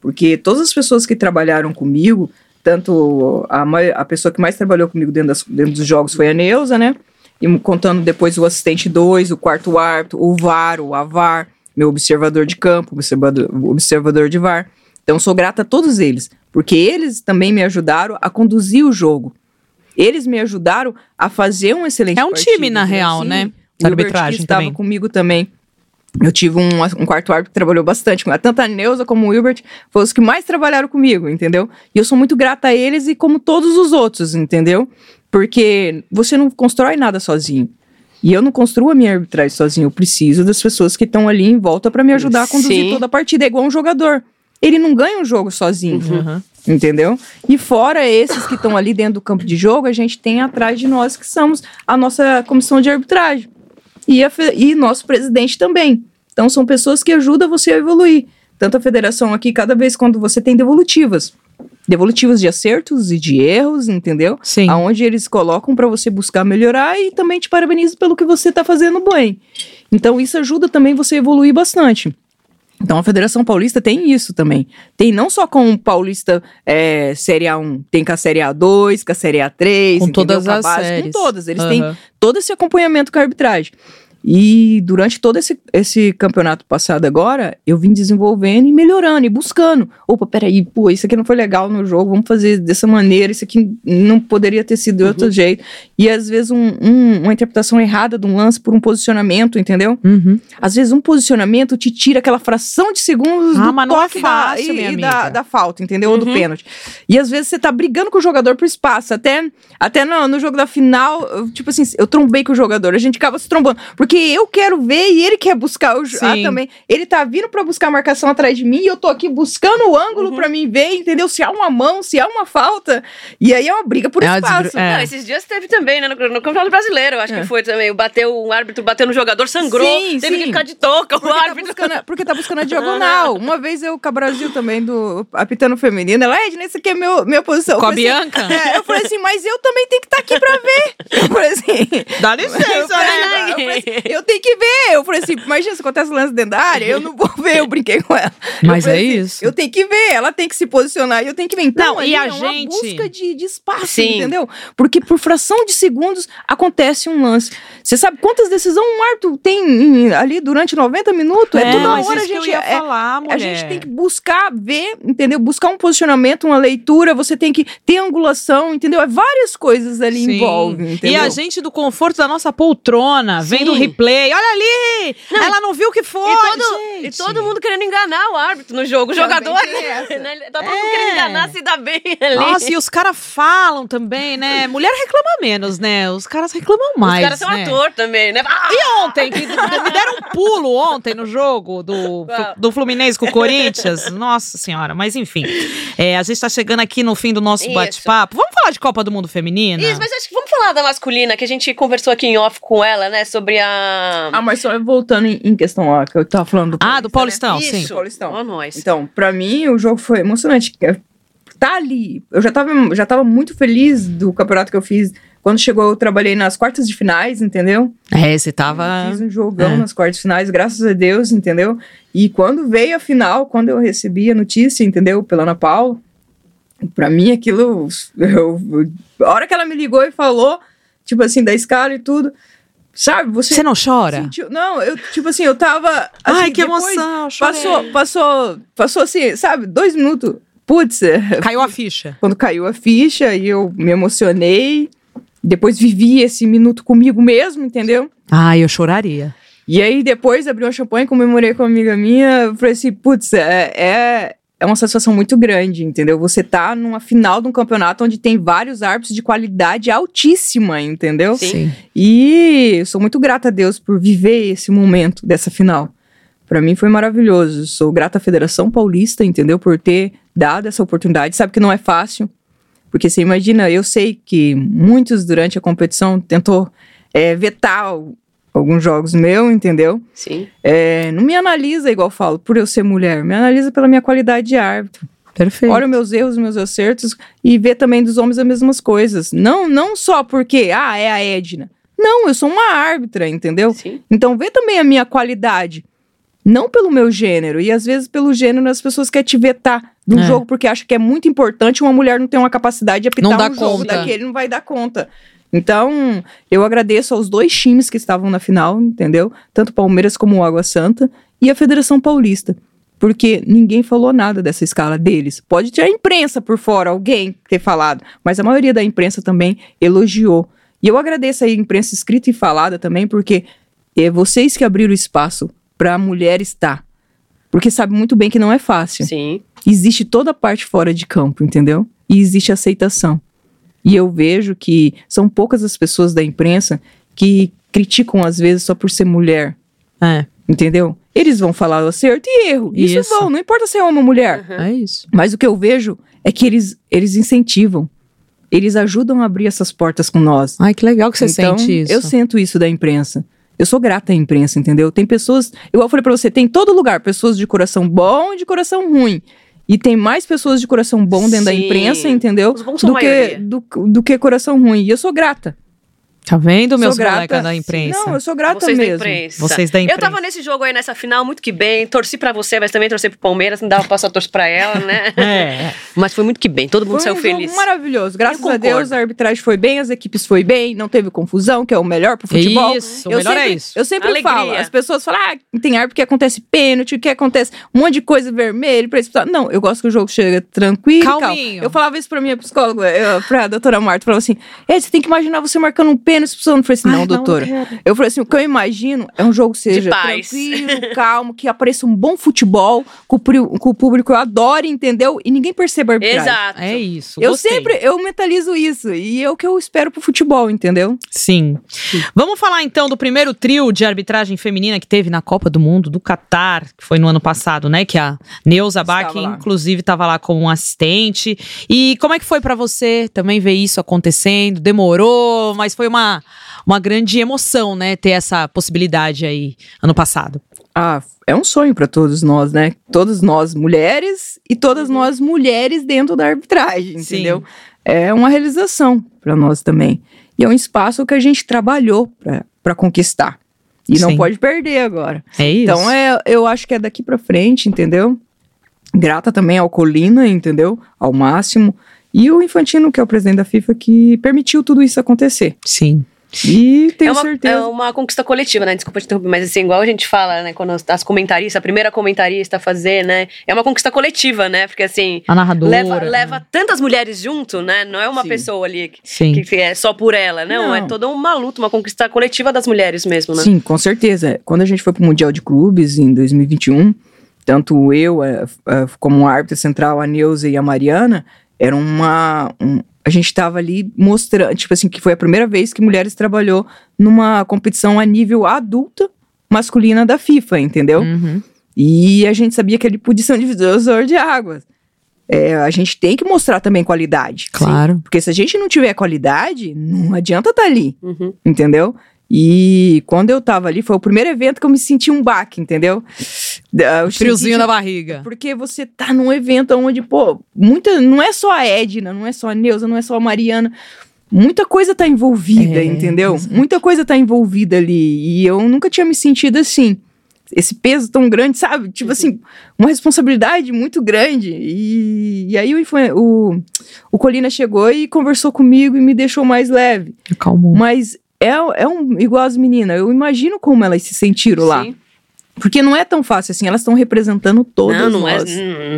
Speaker 3: Porque todas as pessoas que trabalharam comigo, tanto a, a pessoa que mais trabalhou comigo dentro, das- dentro dos jogos foi a Neuza, né? E contando depois o assistente 2, o quarto árbitro, o VAR, o AVAR, meu observador de campo, observador, observador de VAR. Então, sou grata a todos eles, porque eles também me ajudaram a conduzir o jogo. Eles me ajudaram a fazer um excelente
Speaker 1: É um
Speaker 3: partido,
Speaker 1: time, na real,
Speaker 3: Sim.
Speaker 1: né?
Speaker 3: O
Speaker 1: arbitragem
Speaker 3: que estava
Speaker 1: também.
Speaker 3: comigo também. Eu tive um, um quarto árbitro que trabalhou bastante com. Tanto a Neuza como o Hilbert foram os que mais trabalharam comigo, entendeu? E eu sou muito grata a eles e como todos os outros, entendeu? Porque você não constrói nada sozinho. E eu não construo a minha arbitragem sozinho, eu preciso das pessoas que estão ali em volta para me ajudar a conduzir
Speaker 2: Sim.
Speaker 3: toda a partida. É igual um jogador. Ele não ganha um jogo sozinho.
Speaker 1: Uhum.
Speaker 3: Entendeu? E fora esses que estão ali dentro do campo de jogo, a gente tem atrás de nós que somos a nossa comissão de arbitragem. E, a e nosso presidente também. Então são pessoas que ajudam você a evoluir. Tanto a federação aqui, cada vez quando você tem devolutivas. Devolutivas de acertos e de erros, entendeu?
Speaker 1: Sim.
Speaker 3: Aonde eles colocam para você buscar melhorar e também te parabenizo pelo que você está fazendo bem. Então isso ajuda também você a evoluir bastante. Então a Federação Paulista tem isso também. Tem não só com o Paulista é, Série A1, tem com a Série A2, com a Série A3,
Speaker 1: Com
Speaker 3: entendeu?
Speaker 1: todas
Speaker 3: Com
Speaker 1: as
Speaker 3: base,
Speaker 1: séries.
Speaker 3: Com todas. Eles têm
Speaker 1: Aham.
Speaker 3: todo esse acompanhamento com a arbitragem. E durante todo esse, esse campeonato passado agora, eu vim desenvolvendo e melhorando e buscando. Opa, peraí, pô, isso aqui não foi legal no jogo, vamos fazer dessa maneira, isso aqui não poderia ter sido de outro jeito. E às vezes um- um- uma interpretação errada de um lance por um posicionamento, entendeu?
Speaker 1: Uhum.
Speaker 3: Às vezes um posicionamento te tira aquela fração de segundos
Speaker 1: Ah,
Speaker 3: do
Speaker 1: é
Speaker 3: toque
Speaker 1: fácil,
Speaker 3: da, e, e da, da falta, entendeu? Ou do
Speaker 2: Uhum.
Speaker 3: pênalti. E às vezes você tá brigando com o jogador por espaço. Até, até no, no jogo da final, tipo assim, eu trombei com o jogador. A gente acaba se trombando. Porque eu quero ver e ele quer buscar o ah, também. Ele tá vindo pra buscar a marcação atrás de mim e eu tô aqui buscando o ângulo
Speaker 2: Uhum.
Speaker 3: pra mim ver, entendeu? Se há uma mão, se há uma falta. E aí é uma briga por
Speaker 1: É
Speaker 3: espaço.
Speaker 1: desbru- é.
Speaker 2: Não, esses dias teve também, né? No, no Campeonato Brasileiro, eu acho
Speaker 3: É.
Speaker 2: que foi também. Bateu, um árbitro bateu no jogador, sangrou.
Speaker 3: Sim,
Speaker 2: teve
Speaker 3: sim.
Speaker 2: que ficar de touca o
Speaker 3: Porque tá,
Speaker 2: árbitro.
Speaker 3: buscando, a- porque tá buscando a (laughs) diagonal. Uma vez eu com a Brasil também, do apitando feminino, ela, Edna, esse aqui é meu, minha posição.
Speaker 1: Com a
Speaker 3: assim,
Speaker 1: Bianca?
Speaker 3: É, eu falei assim, mas eu também tenho que estar aqui pra ver. Eu falei assim.
Speaker 1: Dá
Speaker 3: Eu,
Speaker 1: licença,
Speaker 3: falei,
Speaker 1: né? (laughs)
Speaker 3: eu, tenho que ver. Eu falei assim, imagina se acontece lance dentro da área, eu não vou (laughs) ver, eu brinquei com ela.
Speaker 1: Mas é
Speaker 3: assim,
Speaker 1: isso.
Speaker 3: Eu tenho que ver, ela tem que se posicionar e eu tenho que ver. Então,
Speaker 1: Não,
Speaker 3: ali
Speaker 1: e a
Speaker 3: é uma
Speaker 1: gente-
Speaker 3: busca de, de espaço,
Speaker 2: Sim.
Speaker 3: entendeu? Porque por fração de segundos acontece um lance. Você sabe quantas decisões um árbitro tem em- ali durante 90 minutos? É, toda
Speaker 1: mas
Speaker 3: hora a gente
Speaker 1: ia
Speaker 3: é,
Speaker 1: falar, mulher.
Speaker 3: a gente tem que buscar ver, entendeu? Buscar um posicionamento, uma leitura, você tem que ter angulação, entendeu? É várias coisas ali
Speaker 1: Sim.
Speaker 3: envolvem, entendeu?
Speaker 1: E a gente do conforto da nossa poltrona, vendo o
Speaker 2: Sim.
Speaker 1: Replay. Olha ali! Ela não viu o que foi,
Speaker 2: E todo,
Speaker 1: gente.
Speaker 2: e todo mundo querendo enganar o árbitro no jogo. O jogador. (laughs) né? Tá todo
Speaker 1: É.
Speaker 2: mundo querendo enganar, se dá bem ali.
Speaker 1: Nossa, e os caras falam também, né? Mulher reclama menos, né? Os caras reclamam mais.
Speaker 2: Os caras são
Speaker 1: né?
Speaker 2: ator também, né? Ah!
Speaker 1: E ontem, que me deram um pulo ontem no jogo do, do Fluminense com o Corinthians. Nossa senhora, mas enfim. É, a gente tá chegando aqui no fim do nosso bate-papo. Vamos falar de Copa do Mundo Feminina?
Speaker 2: Isso, mas acho que vamos falar da masculina, que a gente conversou aqui em off com ela, né? Sobre a.
Speaker 3: Ah, mas só voltando em, em questão ó, que eu tava falando do
Speaker 1: Ah, do Paulistão, sim.
Speaker 2: Isso.
Speaker 3: Paulistão.
Speaker 2: Ó, nós.
Speaker 3: Então, pra mim, o jogo foi emocionante. Tá ali. Eu já tava, já tava muito feliz do campeonato que eu fiz. Quando chegou, eu trabalhei nas quartas de finais, entendeu?
Speaker 1: É, você tava.
Speaker 3: Fiz um jogão
Speaker 1: é.
Speaker 3: nas quartas de finais, graças a Deus, entendeu? E quando veio a final, quando eu recebi a notícia, entendeu? Pela Ana Paula, pra mim aquilo. Eu, a hora que ela me ligou e falou, tipo assim, da escala e tudo, sabe? Você.
Speaker 1: Você não chora?
Speaker 3: sentiu- não, eu, tipo assim, eu tava. assim,
Speaker 1: Ai, que emoção. chorei.
Speaker 3: Passou, passou, passou assim, sabe? Dois minutos. Putz,
Speaker 1: Caiu a ficha.
Speaker 3: quando caiu a ficha e eu me emocionei. Depois vivi esse minuto comigo mesmo, entendeu?
Speaker 1: Ai, eu choraria.
Speaker 3: E aí depois abri uma champanhe, comemorei com uma amiga minha. eu Falei assim, putz, é, é, é uma satisfação muito grande, entendeu? Você tá numa final de um campeonato onde tem vários árbitros de qualidade altíssima, entendeu?
Speaker 2: Sim.
Speaker 3: E eu sou muito grata a Deus por viver esse momento dessa final. Pra mim foi maravilhoso. Sou grata à Federação Paulista, entendeu? Por ter dado essa oportunidade. Sabe que não é fácil. Porque você imagina, eu sei que muitos durante a competição tentou é, vetar alguns jogos meus, entendeu?
Speaker 2: Sim.
Speaker 3: É, não me analisa igual eu falo, por eu ser mulher. Me analisa pela minha qualidade de árbitro.
Speaker 1: Perfeito.
Speaker 3: Olha os meus erros, os meus acertos e vê também dos homens as mesmas coisas. Não, não só porque, ah, é a Edna. Não, eu sou uma árbitra, entendeu?
Speaker 2: Sim.
Speaker 3: Então vê também a minha qualidade. Não pelo meu gênero. E às vezes pelo gênero as pessoas querem te vetar de um
Speaker 1: É.
Speaker 3: jogo porque acham que é muito importante uma mulher não ter uma capacidade de apitar
Speaker 1: Não dá
Speaker 3: um jogo
Speaker 1: conta.
Speaker 3: daquele, não vai dar conta. Então, eu agradeço aos dois times que estavam na final, entendeu? Tanto Palmeiras como o Água Santa e a Federação Paulista. Porque ninguém falou nada dessa escala deles. Pode ter a imprensa por fora, alguém ter falado, mas a maioria da imprensa também elogiou. E eu agradeço a imprensa escrita e falada também, porque é vocês que abriram espaço para a mulher estar. Porque sabe muito bem que não é fácil.
Speaker 2: Sim.
Speaker 3: Existe toda a parte fora de campo, entendeu? E existe aceitação. E eu vejo que são poucas as pessoas da imprensa que criticam às vezes só por ser mulher,
Speaker 1: É,
Speaker 3: entendeu? Eles vão falar o acerto e erro. Isso,
Speaker 1: Isso.
Speaker 3: vão, não importa se é homem ou mulher.
Speaker 2: Uhum.
Speaker 1: é isso.
Speaker 3: Mas o que eu vejo é que eles, eles incentivam. Eles ajudam a abrir essas portas com nós.
Speaker 1: Ai, que legal que você
Speaker 3: então,
Speaker 1: sente isso.
Speaker 3: eu sinto isso da imprensa. Eu sou grata à imprensa, entendeu? Tem pessoas, igual eu falei pra você, tem em todo lugar pessoas de coração bom e de coração ruim. E tem mais pessoas de coração bom dentro da
Speaker 2: Sim.
Speaker 3: imprensa, entendeu?
Speaker 2: Os bons são
Speaker 3: Do que, do, do que coração ruim. E eu sou grata.
Speaker 1: Tá vendo, meus colegas da imprensa?
Speaker 3: Não, eu sou grata
Speaker 2: Vocês da
Speaker 3: mesmo.
Speaker 2: imprensa.
Speaker 1: Vocês da
Speaker 2: Eu
Speaker 1: imprensa.
Speaker 2: tava nesse jogo aí, nessa final, muito que bem. Torci pra você, mas também torci pro Palmeiras. Não dava pra passar torcer pra ela, né? (laughs)
Speaker 1: É.
Speaker 2: Mas foi muito que bem. Todo mundo
Speaker 3: Foi
Speaker 2: saiu
Speaker 3: um
Speaker 2: feliz.
Speaker 3: jogo maravilhoso. Graças
Speaker 2: Eu
Speaker 3: a Deus, a arbitragem foi bem, as equipes foi bem, não teve confusão, que é o melhor pro futebol.
Speaker 1: Isso, o
Speaker 3: eu
Speaker 1: melhor
Speaker 3: sempre,
Speaker 1: é isso.
Speaker 3: Eu sempre
Speaker 2: Alegria.
Speaker 3: falo, as pessoas falam, ah, tem árbitro que acontece pênalti, que acontece um monte de coisa vermelha, precipitado. Não, eu gosto que o jogo chega tranquilo. e.
Speaker 1: Calminho.
Speaker 3: Eu falava isso pra minha psicóloga, eu, pra doutora Marta, falava assim, "É, você tem que imaginar você marcando um pênalti, eu falei assim, não,
Speaker 1: Ai,
Speaker 3: doutora.
Speaker 1: quero.
Speaker 3: Eu falei assim, o que eu imagino é um jogo que seja tranquilo, (laughs) calmo, que apareça um bom futebol, que o, público adore, entendeu? E ninguém perceba a arbitragem.
Speaker 2: Exato.
Speaker 1: É isso.
Speaker 3: Eu
Speaker 1: gostei.
Speaker 3: sempre, eu mentalizo isso. E é o que eu espero pro futebol, entendeu?
Speaker 1: Sim. Vamos falar então do primeiro trio de arbitragem feminina que teve na Copa do Mundo do Catar, que foi no ano passado, né? Que a Neuza Bach, inclusive, estava lá como um assistente. E como é que foi pra você também ver isso acontecendo? Demorou, mas foi uma, uma grande emoção, né? Ter essa possibilidade aí ano passado.
Speaker 3: Ah, é um sonho pra todos nós, né? Todas nós mulheres e todas nós mulheres dentro da arbitragem,
Speaker 1: Sim.
Speaker 3: entendeu? É uma realização pra nós também. E é um espaço que a gente trabalhou pra- pra conquistar. E não
Speaker 1: Sim.
Speaker 3: pode perder agora.
Speaker 1: É isso.
Speaker 3: Então, é, eu acho que é daqui pra frente, entendeu? Grata também ao Colina, entendeu? Ao máximo. E o Infantino, que é o presidente da FIFA, que permitiu tudo isso acontecer.
Speaker 1: Sim.
Speaker 3: E tenho
Speaker 2: é uma,
Speaker 3: certeza.
Speaker 2: É uma conquista coletiva, né? Desculpa te interromper, mas assim, igual a gente fala, né? Quando as comentaristas, a primeira comentarista a fazer, né? É uma conquista coletiva, né? Porque assim,
Speaker 1: A narradora.
Speaker 2: leva, leva tantas mulheres junto, né? Não é uma
Speaker 3: Sim.
Speaker 2: pessoa ali que,
Speaker 1: Sim.
Speaker 2: que é só por ela, não.
Speaker 3: Não.
Speaker 2: É toda uma luta, uma conquista coletiva das mulheres mesmo, né?
Speaker 3: Sim, com certeza. Quando a gente foi pro Mundial de Clubes em 2021, tanto eu eh, eh, como a árbitra central, a Neuza e a Mariana, era uma. um- a gente estava ali mostrando, tipo assim, que foi a primeira vez que mulheres trabalhou numa competição a nível adulta masculina da FIFA, entendeu?
Speaker 1: Uhum.
Speaker 3: E a gente sabia que ele podia ser um divisor de águas. É, a gente tem que mostrar também qualidade.
Speaker 1: Claro.
Speaker 3: Porque se a gente não tiver qualidade, não adianta estar ali
Speaker 2: Uhum.
Speaker 3: entendeu? E quando eu tava ali, foi o primeiro evento que eu me senti um baque, entendeu? Eu
Speaker 1: Friozinho na barriga.
Speaker 3: Porque você tá num evento onde, pô, muita, não é só a Edna, não é só a Neuza, não é só a Mariana. Muita coisa tá envolvida,
Speaker 1: É,
Speaker 3: entendeu?
Speaker 1: exato.
Speaker 3: Muita coisa tá envolvida ali. E eu nunca tinha me sentido assim. Esse peso tão grande, sabe? Tipo assim, uma responsabilidade muito grande. E, e aí o, o, o Colina chegou e conversou comigo e me deixou mais leve.
Speaker 1: Calmou.
Speaker 3: Mas é, é um igual as meninas. Eu imagino como elas se sentiram lá.
Speaker 2: Sim.
Speaker 3: Porque não é tão fácil assim. Elas estão representando todas
Speaker 2: não, não é,
Speaker 3: nós.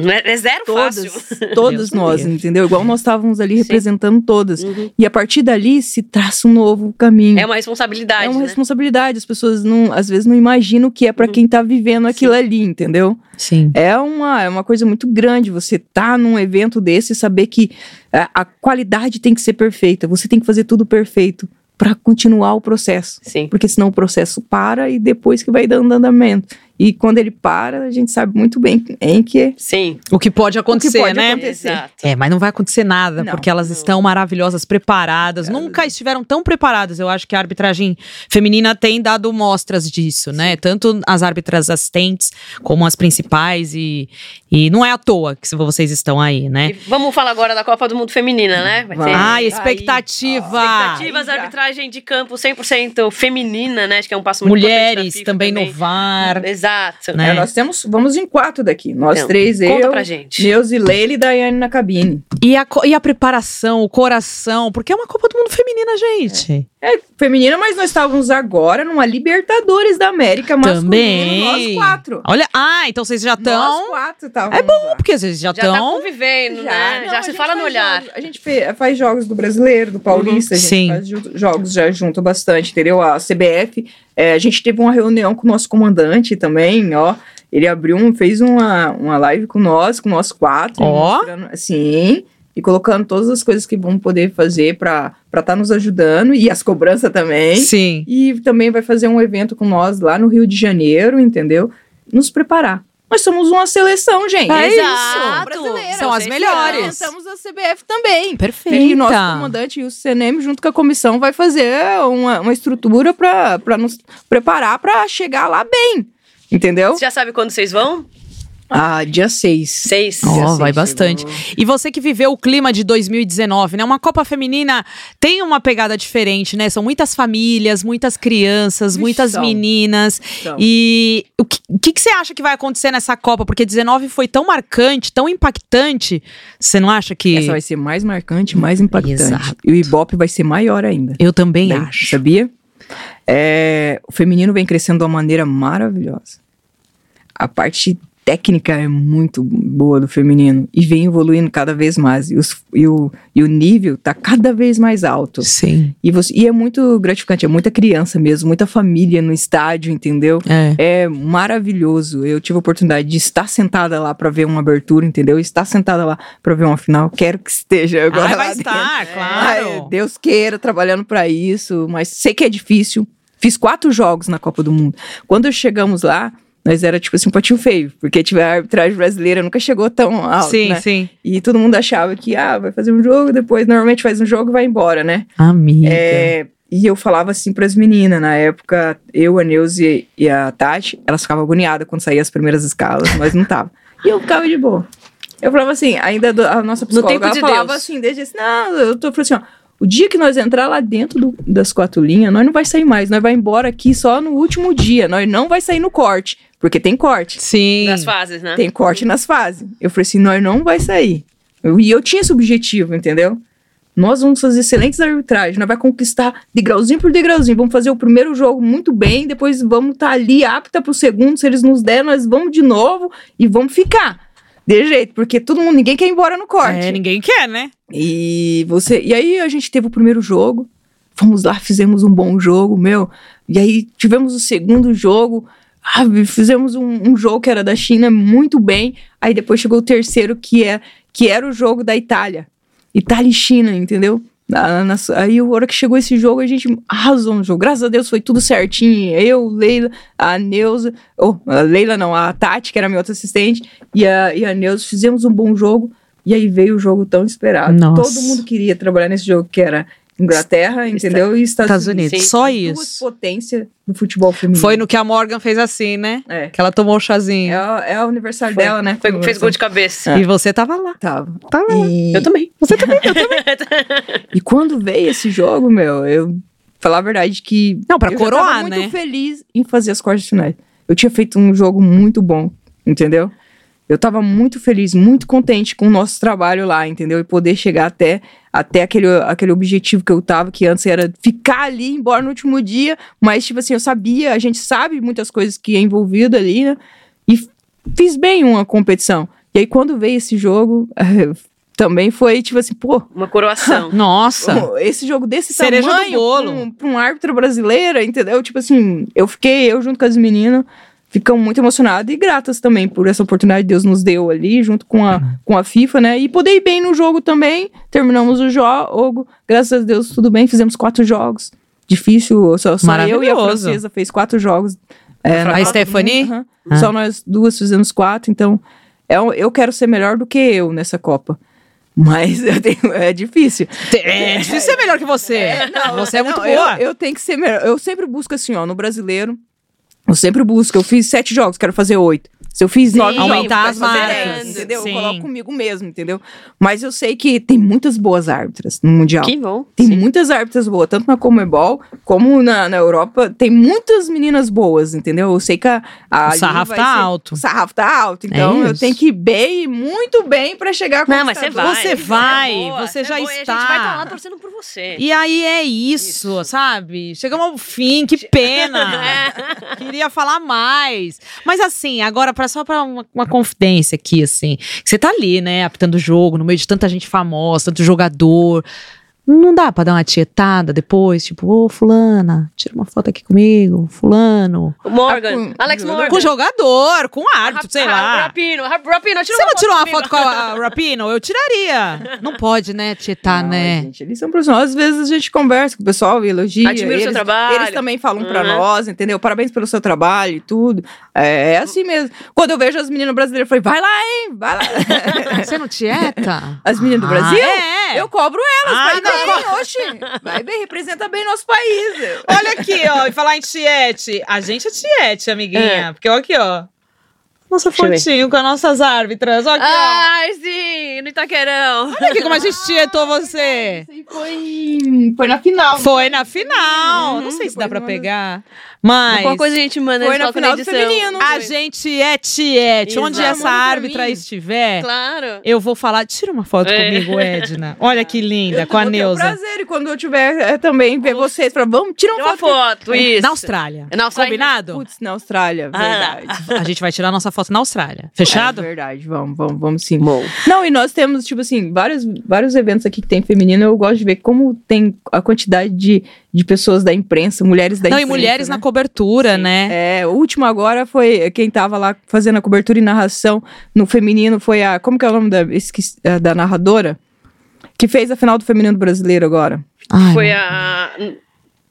Speaker 2: não é, é zero
Speaker 3: Todas,
Speaker 2: fácil. (laughs)
Speaker 3: todas nós, entendeu? Igual nós estávamos ali
Speaker 2: Sim.
Speaker 3: representando todas.
Speaker 2: Uhum.
Speaker 3: E a partir dali se traça um novo caminho.
Speaker 2: É uma responsabilidade,
Speaker 3: É uma
Speaker 2: né?
Speaker 3: responsabilidade. As pessoas não, às vezes não imaginam o que é pra
Speaker 2: Uhum.
Speaker 3: quem tá vivendo aquilo ali, entendeu?
Speaker 1: Sim.
Speaker 3: É uma, é uma coisa muito grande você tá num evento desse e saber que a, a qualidade tem que ser perfeita. Você tem que fazer tudo perfeito pra continuar o processo.
Speaker 2: Sim.
Speaker 3: Porque senão o processo para e depois que vai dando andamento. E quando ele para, a gente sabe muito bem em que
Speaker 2: Sim.
Speaker 1: O que pode acontecer,
Speaker 3: pode
Speaker 1: né?
Speaker 3: acontecer.
Speaker 2: Exato.
Speaker 1: É, mas não vai acontecer nada,
Speaker 3: Não,
Speaker 1: porque elas
Speaker 2: não.
Speaker 1: estão maravilhosas, preparadas. Nunca estiveram tão preparadas. Eu acho que a arbitragem feminina tem dado mostras disso, né? Tanto as árbitras assistentes como as principais. E, e não é à toa que vocês estão aí, né?
Speaker 2: E vamos falar agora da Copa do Mundo Feminina, né? Vai
Speaker 1: Ai,
Speaker 3: Aí,
Speaker 1: expectativa!
Speaker 2: expectativas,
Speaker 3: Aí já.
Speaker 2: arbitragem de campo 100% feminina, né? Acho que é um passo muito
Speaker 1: Mulheres
Speaker 2: FIFA
Speaker 1: também no VAR.
Speaker 2: Exato.
Speaker 1: Né?
Speaker 3: É, nós temos, vamos em quatro daqui. Nós
Speaker 2: Então,
Speaker 3: três,
Speaker 2: Conta
Speaker 3: eu,
Speaker 2: pra gente.
Speaker 3: Neuza e Leila e Daiane na cabine.
Speaker 1: E a, e a preparação, o coração, porque é uma Copa do Mundo feminina, gente.
Speaker 3: É feminina, mas nós estávamos agora numa Libertadores da América masculino,
Speaker 1: Também.
Speaker 3: nós quatro.
Speaker 1: Olha, ah, então vocês já
Speaker 3: Nós
Speaker 1: estão.
Speaker 3: quatro estávamos
Speaker 1: É bom,
Speaker 3: lá.
Speaker 1: porque vocês já
Speaker 2: Já tá
Speaker 1: estão.
Speaker 2: convivendo, né?
Speaker 3: não,
Speaker 2: já se fala no
Speaker 3: faz
Speaker 2: olhar.
Speaker 3: jogos- a gente faz jogos do brasileiro, do paulista, a gente
Speaker 1: Sim.
Speaker 3: faz jogos já junto bastante, entendeu? A CBF, é, a gente teve uma reunião com o nosso comandante também, ó. Ele abriu, um, fez uma, uma live com nós, com nós quatro.
Speaker 1: Ó.
Speaker 3: Sim, e colocando todas as coisas que vamos poder fazer para para estar nos ajudando e as cobranças também.
Speaker 1: Sim.
Speaker 3: E também vai fazer um evento com nós lá no Rio de Janeiro, entendeu? Nos preparar. Nós somos uma seleção, gente.
Speaker 1: É
Speaker 2: Exato.
Speaker 3: Brasileira.
Speaker 1: São as melhores.
Speaker 3: Representamos a CBF também.
Speaker 1: Perfeita.
Speaker 3: E o nosso comandante e o CNM, junto com a comissão, vai fazer uma, uma estrutura para nos preparar para chegar lá bem. Entendeu?
Speaker 2: Você já sabe quando vocês vão?
Speaker 3: Ah, dia 6.
Speaker 2: Seis.
Speaker 1: Ó,
Speaker 3: Dia
Speaker 1: vai bastante.
Speaker 3: chegou.
Speaker 1: E você que viveu o clima de 2019, né? Uma Copa Feminina tem uma pegada diferente, né? São muitas famílias, muitas crianças,
Speaker 3: Vixe,
Speaker 1: muitas
Speaker 3: são.
Speaker 1: meninas.
Speaker 3: Então,
Speaker 1: E o que, que, que você acha que vai acontecer nessa Copa? Porque 19 foi tão marcante, tão impactante. Você não acha que.
Speaker 3: Essa vai ser mais marcante, mais impactante.
Speaker 1: Exato.
Speaker 3: E o Ibope vai ser maior ainda.
Speaker 1: Eu também acho.
Speaker 3: Sabia? É, o feminino vem crescendo de uma maneira maravilhosa. A parte técnica é muito boa do feminino e vem evoluindo cada vez mais. E, os- e o, e o nível tá cada vez mais alto.
Speaker 1: Sim.
Speaker 3: E, você- e é muito gratificante, é muita criança mesmo, muita família no estádio, entendeu?
Speaker 1: É.
Speaker 3: É maravilhoso. Eu tive a oportunidade de estar sentada lá para ver uma abertura, entendeu? Estar sentada lá para ver uma final. Quero que esteja agora.
Speaker 1: Ah, vai
Speaker 3: dentro.
Speaker 1: estar,
Speaker 3: Ai,
Speaker 1: claro.
Speaker 3: Deus queira, trabalhando para isso, mas sei que é difícil. Fiz quatro jogos na Copa do Mundo. Quando chegamos lá, nós era tipo assim, um patinho feio, porque tive a arbitragem brasileira nunca chegou tão alto,
Speaker 1: sim,
Speaker 3: né?
Speaker 1: sim.
Speaker 3: E todo mundo achava que, ah, vai fazer um jogo, depois normalmente faz um jogo e vai embora, né?
Speaker 1: Amiga.
Speaker 3: É, e eu falava assim pras meninas, na época, eu, a Neuza e a Tati, elas ficavam agoniadas quando saía as primeiras escalas, mas não tava. (laughs) E eu ficava de boa. Eu falava assim, ainda do- a nossa psicóloga,
Speaker 2: tempo
Speaker 3: ela
Speaker 2: de
Speaker 3: falava
Speaker 2: Deus.
Speaker 3: assim, desde assim, não, eu tô falando assim, ó, o dia que nós entrar lá dentro do- das quatro linhas, nós não vai sair mais, nós vai embora aqui só no último dia, nós não vai sair no corte, porque tem corte.
Speaker 1: Sim.
Speaker 2: Das fases, né?
Speaker 3: Tem corte nas fases. Eu falei assim, nós não vai sair. Eu- e eu tinha esse objetivo, entendeu? Nós vamos fazer excelentes arbitragens, nós vai conquistar degrauzinho por degrauzinho. Vamos fazer o primeiro jogo muito bem, depois vamos estar ali apta pro segundo. Se eles nos derem, nós vamos de novo e vamos ficar. De jeito, porque todo mundo, ninguém quer ir embora no corte.
Speaker 1: É, ninguém quer, né?
Speaker 3: E você, e aí a gente teve o primeiro jogo, fomos lá, fizemos um bom jogo, meu. E aí tivemos o segundo jogo, ah, fizemos um, um jogo que era da China muito bem. Aí depois chegou o terceiro que é que era o jogo da Itália, Itália e China, entendeu? Na- na- aí a hora que chegou esse jogo a gente arrasou no jogo. Graças a Deus foi tudo certinho. Eu, Leila, a Neuza, oh, a Leila não, a Tati que era minha outra assistente e a, e a Neuza fizemos um bom jogo. E aí veio o jogo tão esperado.
Speaker 1: Nossa.
Speaker 3: Todo mundo queria trabalhar nesse jogo, que era Inglaterra, entendeu? E Estados,
Speaker 1: Estados Unidos.
Speaker 2: Sim.
Speaker 1: Só
Speaker 3: As Duas
Speaker 1: isso.
Speaker 3: potências do futebol feminino.
Speaker 1: Foi no que a Morgan fez assim, né?
Speaker 3: É.
Speaker 1: Que ela tomou o
Speaker 3: É,
Speaker 1: chazinho.
Speaker 3: a- é o aniversário
Speaker 2: Foi.
Speaker 3: dela, né?
Speaker 2: Foi- fez gol de cabeça.
Speaker 1: E você tava lá.
Speaker 3: Tava.
Speaker 1: Tava.
Speaker 3: E,
Speaker 2: Eu também.
Speaker 1: Você também, eu também. (laughs)
Speaker 3: e quando veio esse jogo, meu, eu falar a verdade que
Speaker 1: Não, pra
Speaker 3: eu
Speaker 1: coroar,
Speaker 3: já tava muito
Speaker 1: né?
Speaker 3: feliz em fazer as quartas de finais. Eu tinha feito um jogo muito bom, entendeu? Eu tava muito feliz, muito contente com o nosso trabalho lá, entendeu? E poder chegar até, até aquele, aquele objetivo que eu tava, que antes era ficar ali, embora no último dia, mas, tipo assim, eu sabia, a gente sabe muitas coisas que é envolvido ali, né? E fiz bem uma competição. E aí, quando veio esse jogo, (laughs) também foi, tipo assim, pô,
Speaker 2: Uma coroação. (laughs)
Speaker 1: Nossa.
Speaker 3: Esse jogo desse
Speaker 1: Cereja do
Speaker 3: tamanho
Speaker 1: bolo.
Speaker 3: Pra, um, pra um árbitro brasileira, entendeu? Tipo assim, eu fiquei, eu junto com as meninas, ficamos muito emocionadas e gratas também por essa oportunidade que Deus nos deu ali, junto com a, com a FIFA, né? E poder ir bem no jogo também. Terminamos o jogo, graças a Deus, tudo bem, fizemos quatro jogos. Difícil, só, só eu e a francesa fez quatro jogos. É,
Speaker 1: A Stephanie?
Speaker 3: Aham.
Speaker 1: Ah.
Speaker 3: Só nós duas fizemos quatro, então é um- eu quero ser melhor do que eu nessa Copa. Mas (laughs) eu tenho- é difícil.
Speaker 1: É difícil ser melhor que você. você é muito
Speaker 3: Não,
Speaker 1: boa.
Speaker 3: Eu, eu tenho que ser melhor. Eu sempre busco assim, ó, no brasileiro. Eu sempre busco. Eu fiz sete jogos, quero fazer oito. Se eu fiz
Speaker 2: Sim,
Speaker 3: nove
Speaker 1: aumentar as marcas.
Speaker 3: entendeu?
Speaker 1: Sim.
Speaker 3: Eu coloco comigo mesmo, entendeu? Mas eu sei que tem muitas boas árbitras no Mundial.
Speaker 2: Que bom.
Speaker 3: Tem
Speaker 2: Sim.
Speaker 3: muitas árbitras boas, tanto na Comebol como na, na Europa. Tem muitas meninas boas, entendeu? Eu sei que a. a
Speaker 1: O sarrafo tá
Speaker 3: ser-
Speaker 1: alto.
Speaker 3: O sarrafo tá alto. Então eu
Speaker 1: isso.
Speaker 3: tenho que ir bem, muito bem pra chegar com
Speaker 2: Não, mas você vai.
Speaker 1: Você vai,
Speaker 2: é boa,
Speaker 1: você
Speaker 2: é
Speaker 1: já
Speaker 2: boa, e A
Speaker 1: está.
Speaker 2: gente vai estar lá torcendo por você.
Speaker 1: E aí é isso, sabe? Chegamos ao fim, que pena. (laughs) Queria falar mais. Mas assim, agora pra, só pra uma, uma confidência aqui, assim. Você tá ali, né, apitando o jogo, no meio de tanta gente famosa, tanto jogador. Não dá pra dar uma tietada depois, tipo, ô, fulana, tira uma foto aqui comigo, fulano.
Speaker 2: O Morgan.
Speaker 3: Ah, com-
Speaker 2: Alex? Morgan.
Speaker 1: Com jogador, com árbitro, sei lá.
Speaker 2: Rapino. Rapino, tira
Speaker 1: Você não tirou uma foto com a a Rapino? Eu tiraria. Não pode, né, tietar,
Speaker 3: Não,
Speaker 1: né?
Speaker 3: Gente, eles são profissionais. Às vezes a gente conversa com o pessoal e elogia.
Speaker 2: Admira o
Speaker 3: eles,
Speaker 2: seu trabalho.
Speaker 3: Eles também falam pra
Speaker 2: Uhum.
Speaker 3: nós, entendeu? Parabéns pelo seu trabalho e tudo. É, é assim mesmo. Quando eu vejo as meninas brasileiras, eu falei, vai lá, hein? Vai lá.
Speaker 1: Você não tieta?
Speaker 3: As meninas do
Speaker 1: Ah,
Speaker 3: Brasil?
Speaker 1: é.
Speaker 3: Eu cobro elas.
Speaker 1: Ah,
Speaker 3: vai bem, oxe. Vai bem, representa bem nosso país.
Speaker 1: Olha aqui, ó, e falar em tiete. A gente é tiete, amiguinha. Porque olha aqui, ó. Nossa fotinho com as nossas árbitras. Olha aqui,
Speaker 2: Ai, sim, no Itaquerão.
Speaker 1: ó. Olha aqui como a gente tietou você.
Speaker 3: Aí foi, foi na final.
Speaker 1: Foi na final.
Speaker 2: Uhum.
Speaker 1: Não sei se dá pra pegar. Mas.
Speaker 2: Qualquer coisa a gente manda
Speaker 3: Foi na final do
Speaker 2: edição.
Speaker 3: feminino.
Speaker 1: A gente é tiete. Onde essa árbitra estiver,
Speaker 2: Claro.
Speaker 1: eu vou falar. Tira uma foto
Speaker 2: É.
Speaker 1: comigo, Edna. (laughs) Olha que linda,
Speaker 3: Eu
Speaker 1: com a
Speaker 3: vou ter o
Speaker 1: Neuza.
Speaker 3: prazer e quando eu tiver é, também ver vocês, pra, vamos, tira
Speaker 2: Tira
Speaker 3: uma
Speaker 2: uma
Speaker 3: foto.
Speaker 2: foto, isso.
Speaker 1: Na Austrália.
Speaker 2: Na Austrália.
Speaker 1: Combinado?
Speaker 3: Putz, na Austrália,
Speaker 2: Ah.
Speaker 3: verdade.
Speaker 1: A gente vai tirar nossa foto na Austrália. Fechado?
Speaker 3: É verdade, vamos, vamos, vamos sim.
Speaker 2: Bom.
Speaker 3: Não, e nós temos, tipo assim, vários, vários eventos aqui que tem feminino. Eu gosto de ver como tem a quantidade de, de pessoas da imprensa, mulheres da
Speaker 1: Não, e
Speaker 3: imprensa.
Speaker 1: mulheres
Speaker 3: né?
Speaker 1: na cobertura,
Speaker 2: Sim.
Speaker 1: né?
Speaker 3: É, o último agora foi quem tava lá fazendo a cobertura e narração no feminino foi a. Como que é o nome da, esqueci- é, da narradora? Que fez a final do feminino brasileiro agora.
Speaker 1: Ai,
Speaker 2: Foi
Speaker 1: não.
Speaker 2: a.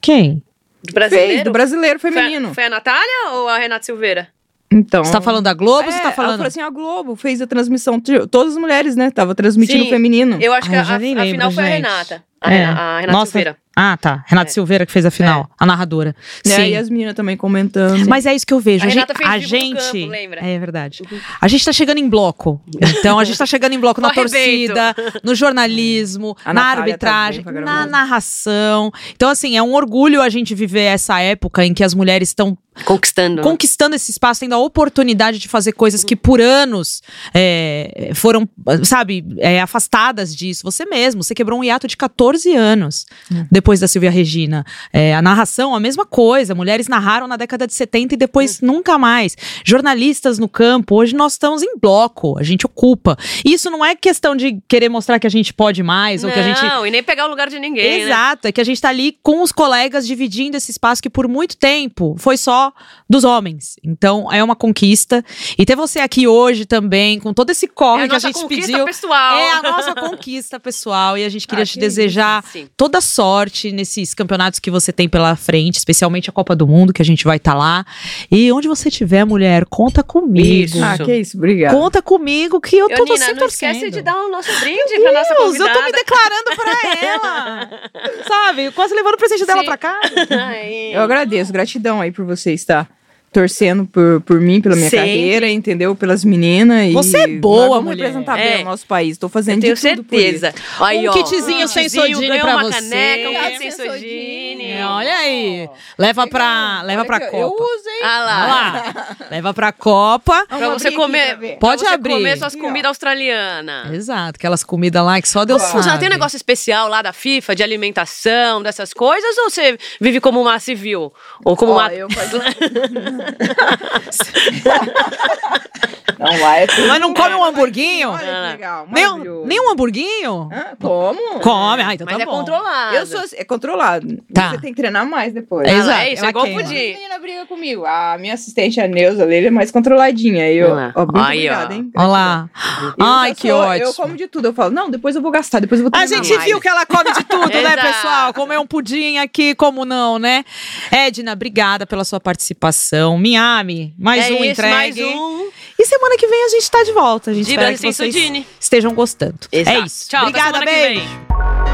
Speaker 1: Quem?
Speaker 2: Do brasileiro?
Speaker 3: Fez, do brasileiro
Speaker 2: Foi a-
Speaker 3: feminino.
Speaker 2: Foi a Natália ou a Renata Silveira?
Speaker 3: Então.
Speaker 1: Você tá falando da Globo ou você
Speaker 3: É,
Speaker 1: tá
Speaker 3: Ela
Speaker 1: falando?
Speaker 3: falou assim: a Globo fez a transmissão. Todas as mulheres, né? Tava transmitindo
Speaker 2: Sim.
Speaker 3: feminino.
Speaker 2: Eu acho
Speaker 1: Ai,
Speaker 2: que
Speaker 1: eu
Speaker 2: a,
Speaker 1: já
Speaker 2: a,
Speaker 1: lembro,
Speaker 2: final foi a
Speaker 1: gente.
Speaker 2: Renata. A,
Speaker 1: É.
Speaker 2: A Renata
Speaker 1: Nossa.
Speaker 2: Silveira.
Speaker 1: Ah, tá. Renata
Speaker 2: É.
Speaker 1: Silveira que fez a final, a narradora.
Speaker 3: Né,
Speaker 1: Sim.
Speaker 3: E as meninas também comentando.
Speaker 1: Mas é isso que eu vejo.
Speaker 2: A
Speaker 1: A, gente,
Speaker 2: Renata fez
Speaker 1: a gente
Speaker 2: campo, lembra?
Speaker 1: é verdade. A gente tá chegando em bloco. Então a gente tá chegando em bloco (laughs) na torcida, no jornalismo,
Speaker 3: A
Speaker 1: na
Speaker 3: Natália tá
Speaker 1: arbitragem,
Speaker 3: pra
Speaker 1: na narração. Então assim, é um orgulho a gente viver essa época em que as mulheres estão
Speaker 2: Conquistando.
Speaker 1: conquistando esse espaço, tendo a oportunidade de fazer coisas que por anos é, foram, sabe, é, afastadas disso. Você mesmo, você quebrou um hiato de 14 anos depois da Silvia Regina. É, a narração, a mesma coisa. Mulheres narraram na década de 70 e depois nunca mais. Jornalistas no campo, hoje nós estamos em bloco, a gente ocupa. Isso não é questão de querer mostrar que a gente pode mais ou que a gente
Speaker 2: Não, e nem pegar o lugar de ninguém, né?
Speaker 1: Exato, é que a gente tá ali com os colegas dividindo esse espaço que por muito tempo foi só dos homens. Então é uma conquista. E ter você aqui hoje também, com todo esse
Speaker 2: É
Speaker 1: corre
Speaker 2: a
Speaker 1: que a
Speaker 2: nossa
Speaker 1: gente
Speaker 2: conquista
Speaker 1: pediu.
Speaker 2: pessoal.
Speaker 1: É a nossa conquista pessoal e a gente queria
Speaker 3: Ah,
Speaker 1: te
Speaker 3: que
Speaker 1: desejar
Speaker 2: Sim.
Speaker 1: toda sorte nesses campeonatos que você tem pela frente, especialmente a Copa do Mundo, que a gente vai estar lá. E onde você estiver, mulher, conta comigo.
Speaker 2: Isso.
Speaker 3: Ah, que isso, obrigado.
Speaker 1: Conta comigo que eu tô
Speaker 2: Nina,
Speaker 1: sempre
Speaker 2: não esquece
Speaker 1: torcendo.
Speaker 2: de dar o nosso brinde pra nossa convidada.
Speaker 1: eu tô me declarando pra (laughs) ela. Sabe? Quase levando o presente dela
Speaker 2: Sim.
Speaker 1: pra casa.
Speaker 2: Ai.
Speaker 3: Eu agradeço, gratidão aí por você estar torcendo por, por mim, pela minha
Speaker 2: Sempre.
Speaker 3: carreira, entendeu? Pelas meninas.
Speaker 1: Você
Speaker 3: e
Speaker 1: é boa,
Speaker 3: vamos
Speaker 1: mulher.
Speaker 3: representar
Speaker 2: É.
Speaker 3: bem o nosso país. Tô fazendo
Speaker 2: Eu tenho
Speaker 3: de tudo por isso.
Speaker 2: certeza. Aí,
Speaker 1: Um
Speaker 2: ó,
Speaker 1: kitzinho sem sodine
Speaker 2: uma
Speaker 1: você.
Speaker 2: caneca, um
Speaker 3: Ah,
Speaker 2: kit sem sodine.
Speaker 1: É, olha aí. Leva pra, leva pra
Speaker 3: que
Speaker 1: Copa.
Speaker 3: Eu uso, hein?
Speaker 2: Ah
Speaker 1: Olha
Speaker 2: lá.
Speaker 1: lá. (laughs) Leva pra Copa.
Speaker 3: Vamos
Speaker 2: Pra você comer.
Speaker 1: Pode
Speaker 2: pra você
Speaker 1: abrir.
Speaker 2: comer suas comidas australianas.
Speaker 1: Exato, aquelas comidas lá que só Deus
Speaker 2: Como
Speaker 1: sabe.
Speaker 2: Tem um negócio especial lá da FIFA, de alimentação, dessas coisas? Ou você vive como uma civil? Ou como
Speaker 3: Ó,
Speaker 2: uma.
Speaker 3: eu faço- (laughs) não, lá é tudo.
Speaker 1: Mas não come um hamburguinho?
Speaker 3: Olha que legal,
Speaker 1: Nem um, nem um hamburguinho?
Speaker 3: Hã? Como?
Speaker 1: Come, ah, então
Speaker 2: Mas
Speaker 1: tá
Speaker 2: é
Speaker 1: bom.
Speaker 2: controlado.
Speaker 3: Eu sou é controlado.
Speaker 1: Tá.
Speaker 3: Você tem que treinar mais depois.
Speaker 1: É
Speaker 2: Ah,
Speaker 1: Exato,
Speaker 2: é isso, é
Speaker 1: ela
Speaker 2: igual
Speaker 1: queima.
Speaker 3: A
Speaker 2: pudim.
Speaker 3: menina briga comigo. A minha assistente, a Neuza, dele é mais controladinha. Eu,
Speaker 2: Olha lá.
Speaker 3: ó, muito
Speaker 2: Aí, ó.
Speaker 3: obrigada, hein?
Speaker 1: Olha lá.
Speaker 3: Eu
Speaker 1: Ai,
Speaker 3: já
Speaker 1: que
Speaker 3: sou-
Speaker 1: ótimo.
Speaker 3: Eu como de tudo. Eu falo, não, depois eu vou gastar, depois eu vou
Speaker 1: A
Speaker 3: treinar
Speaker 1: gente
Speaker 3: mais.
Speaker 1: viu que ela come de tudo, (laughs) né,
Speaker 2: Exato.
Speaker 1: pessoal? Comer um pudim aqui, como não, né? Edna, obrigada pela sua participação. Miami, mais
Speaker 2: é
Speaker 1: um
Speaker 2: isso,
Speaker 1: entregue.
Speaker 2: mais um.
Speaker 1: E semana que vem a gente tá de volta. A gente
Speaker 2: De
Speaker 1: espera que vocês estejam gostando. É
Speaker 2: Exato.
Speaker 1: isso.
Speaker 2: Tchau,
Speaker 1: Obrigada, beijo.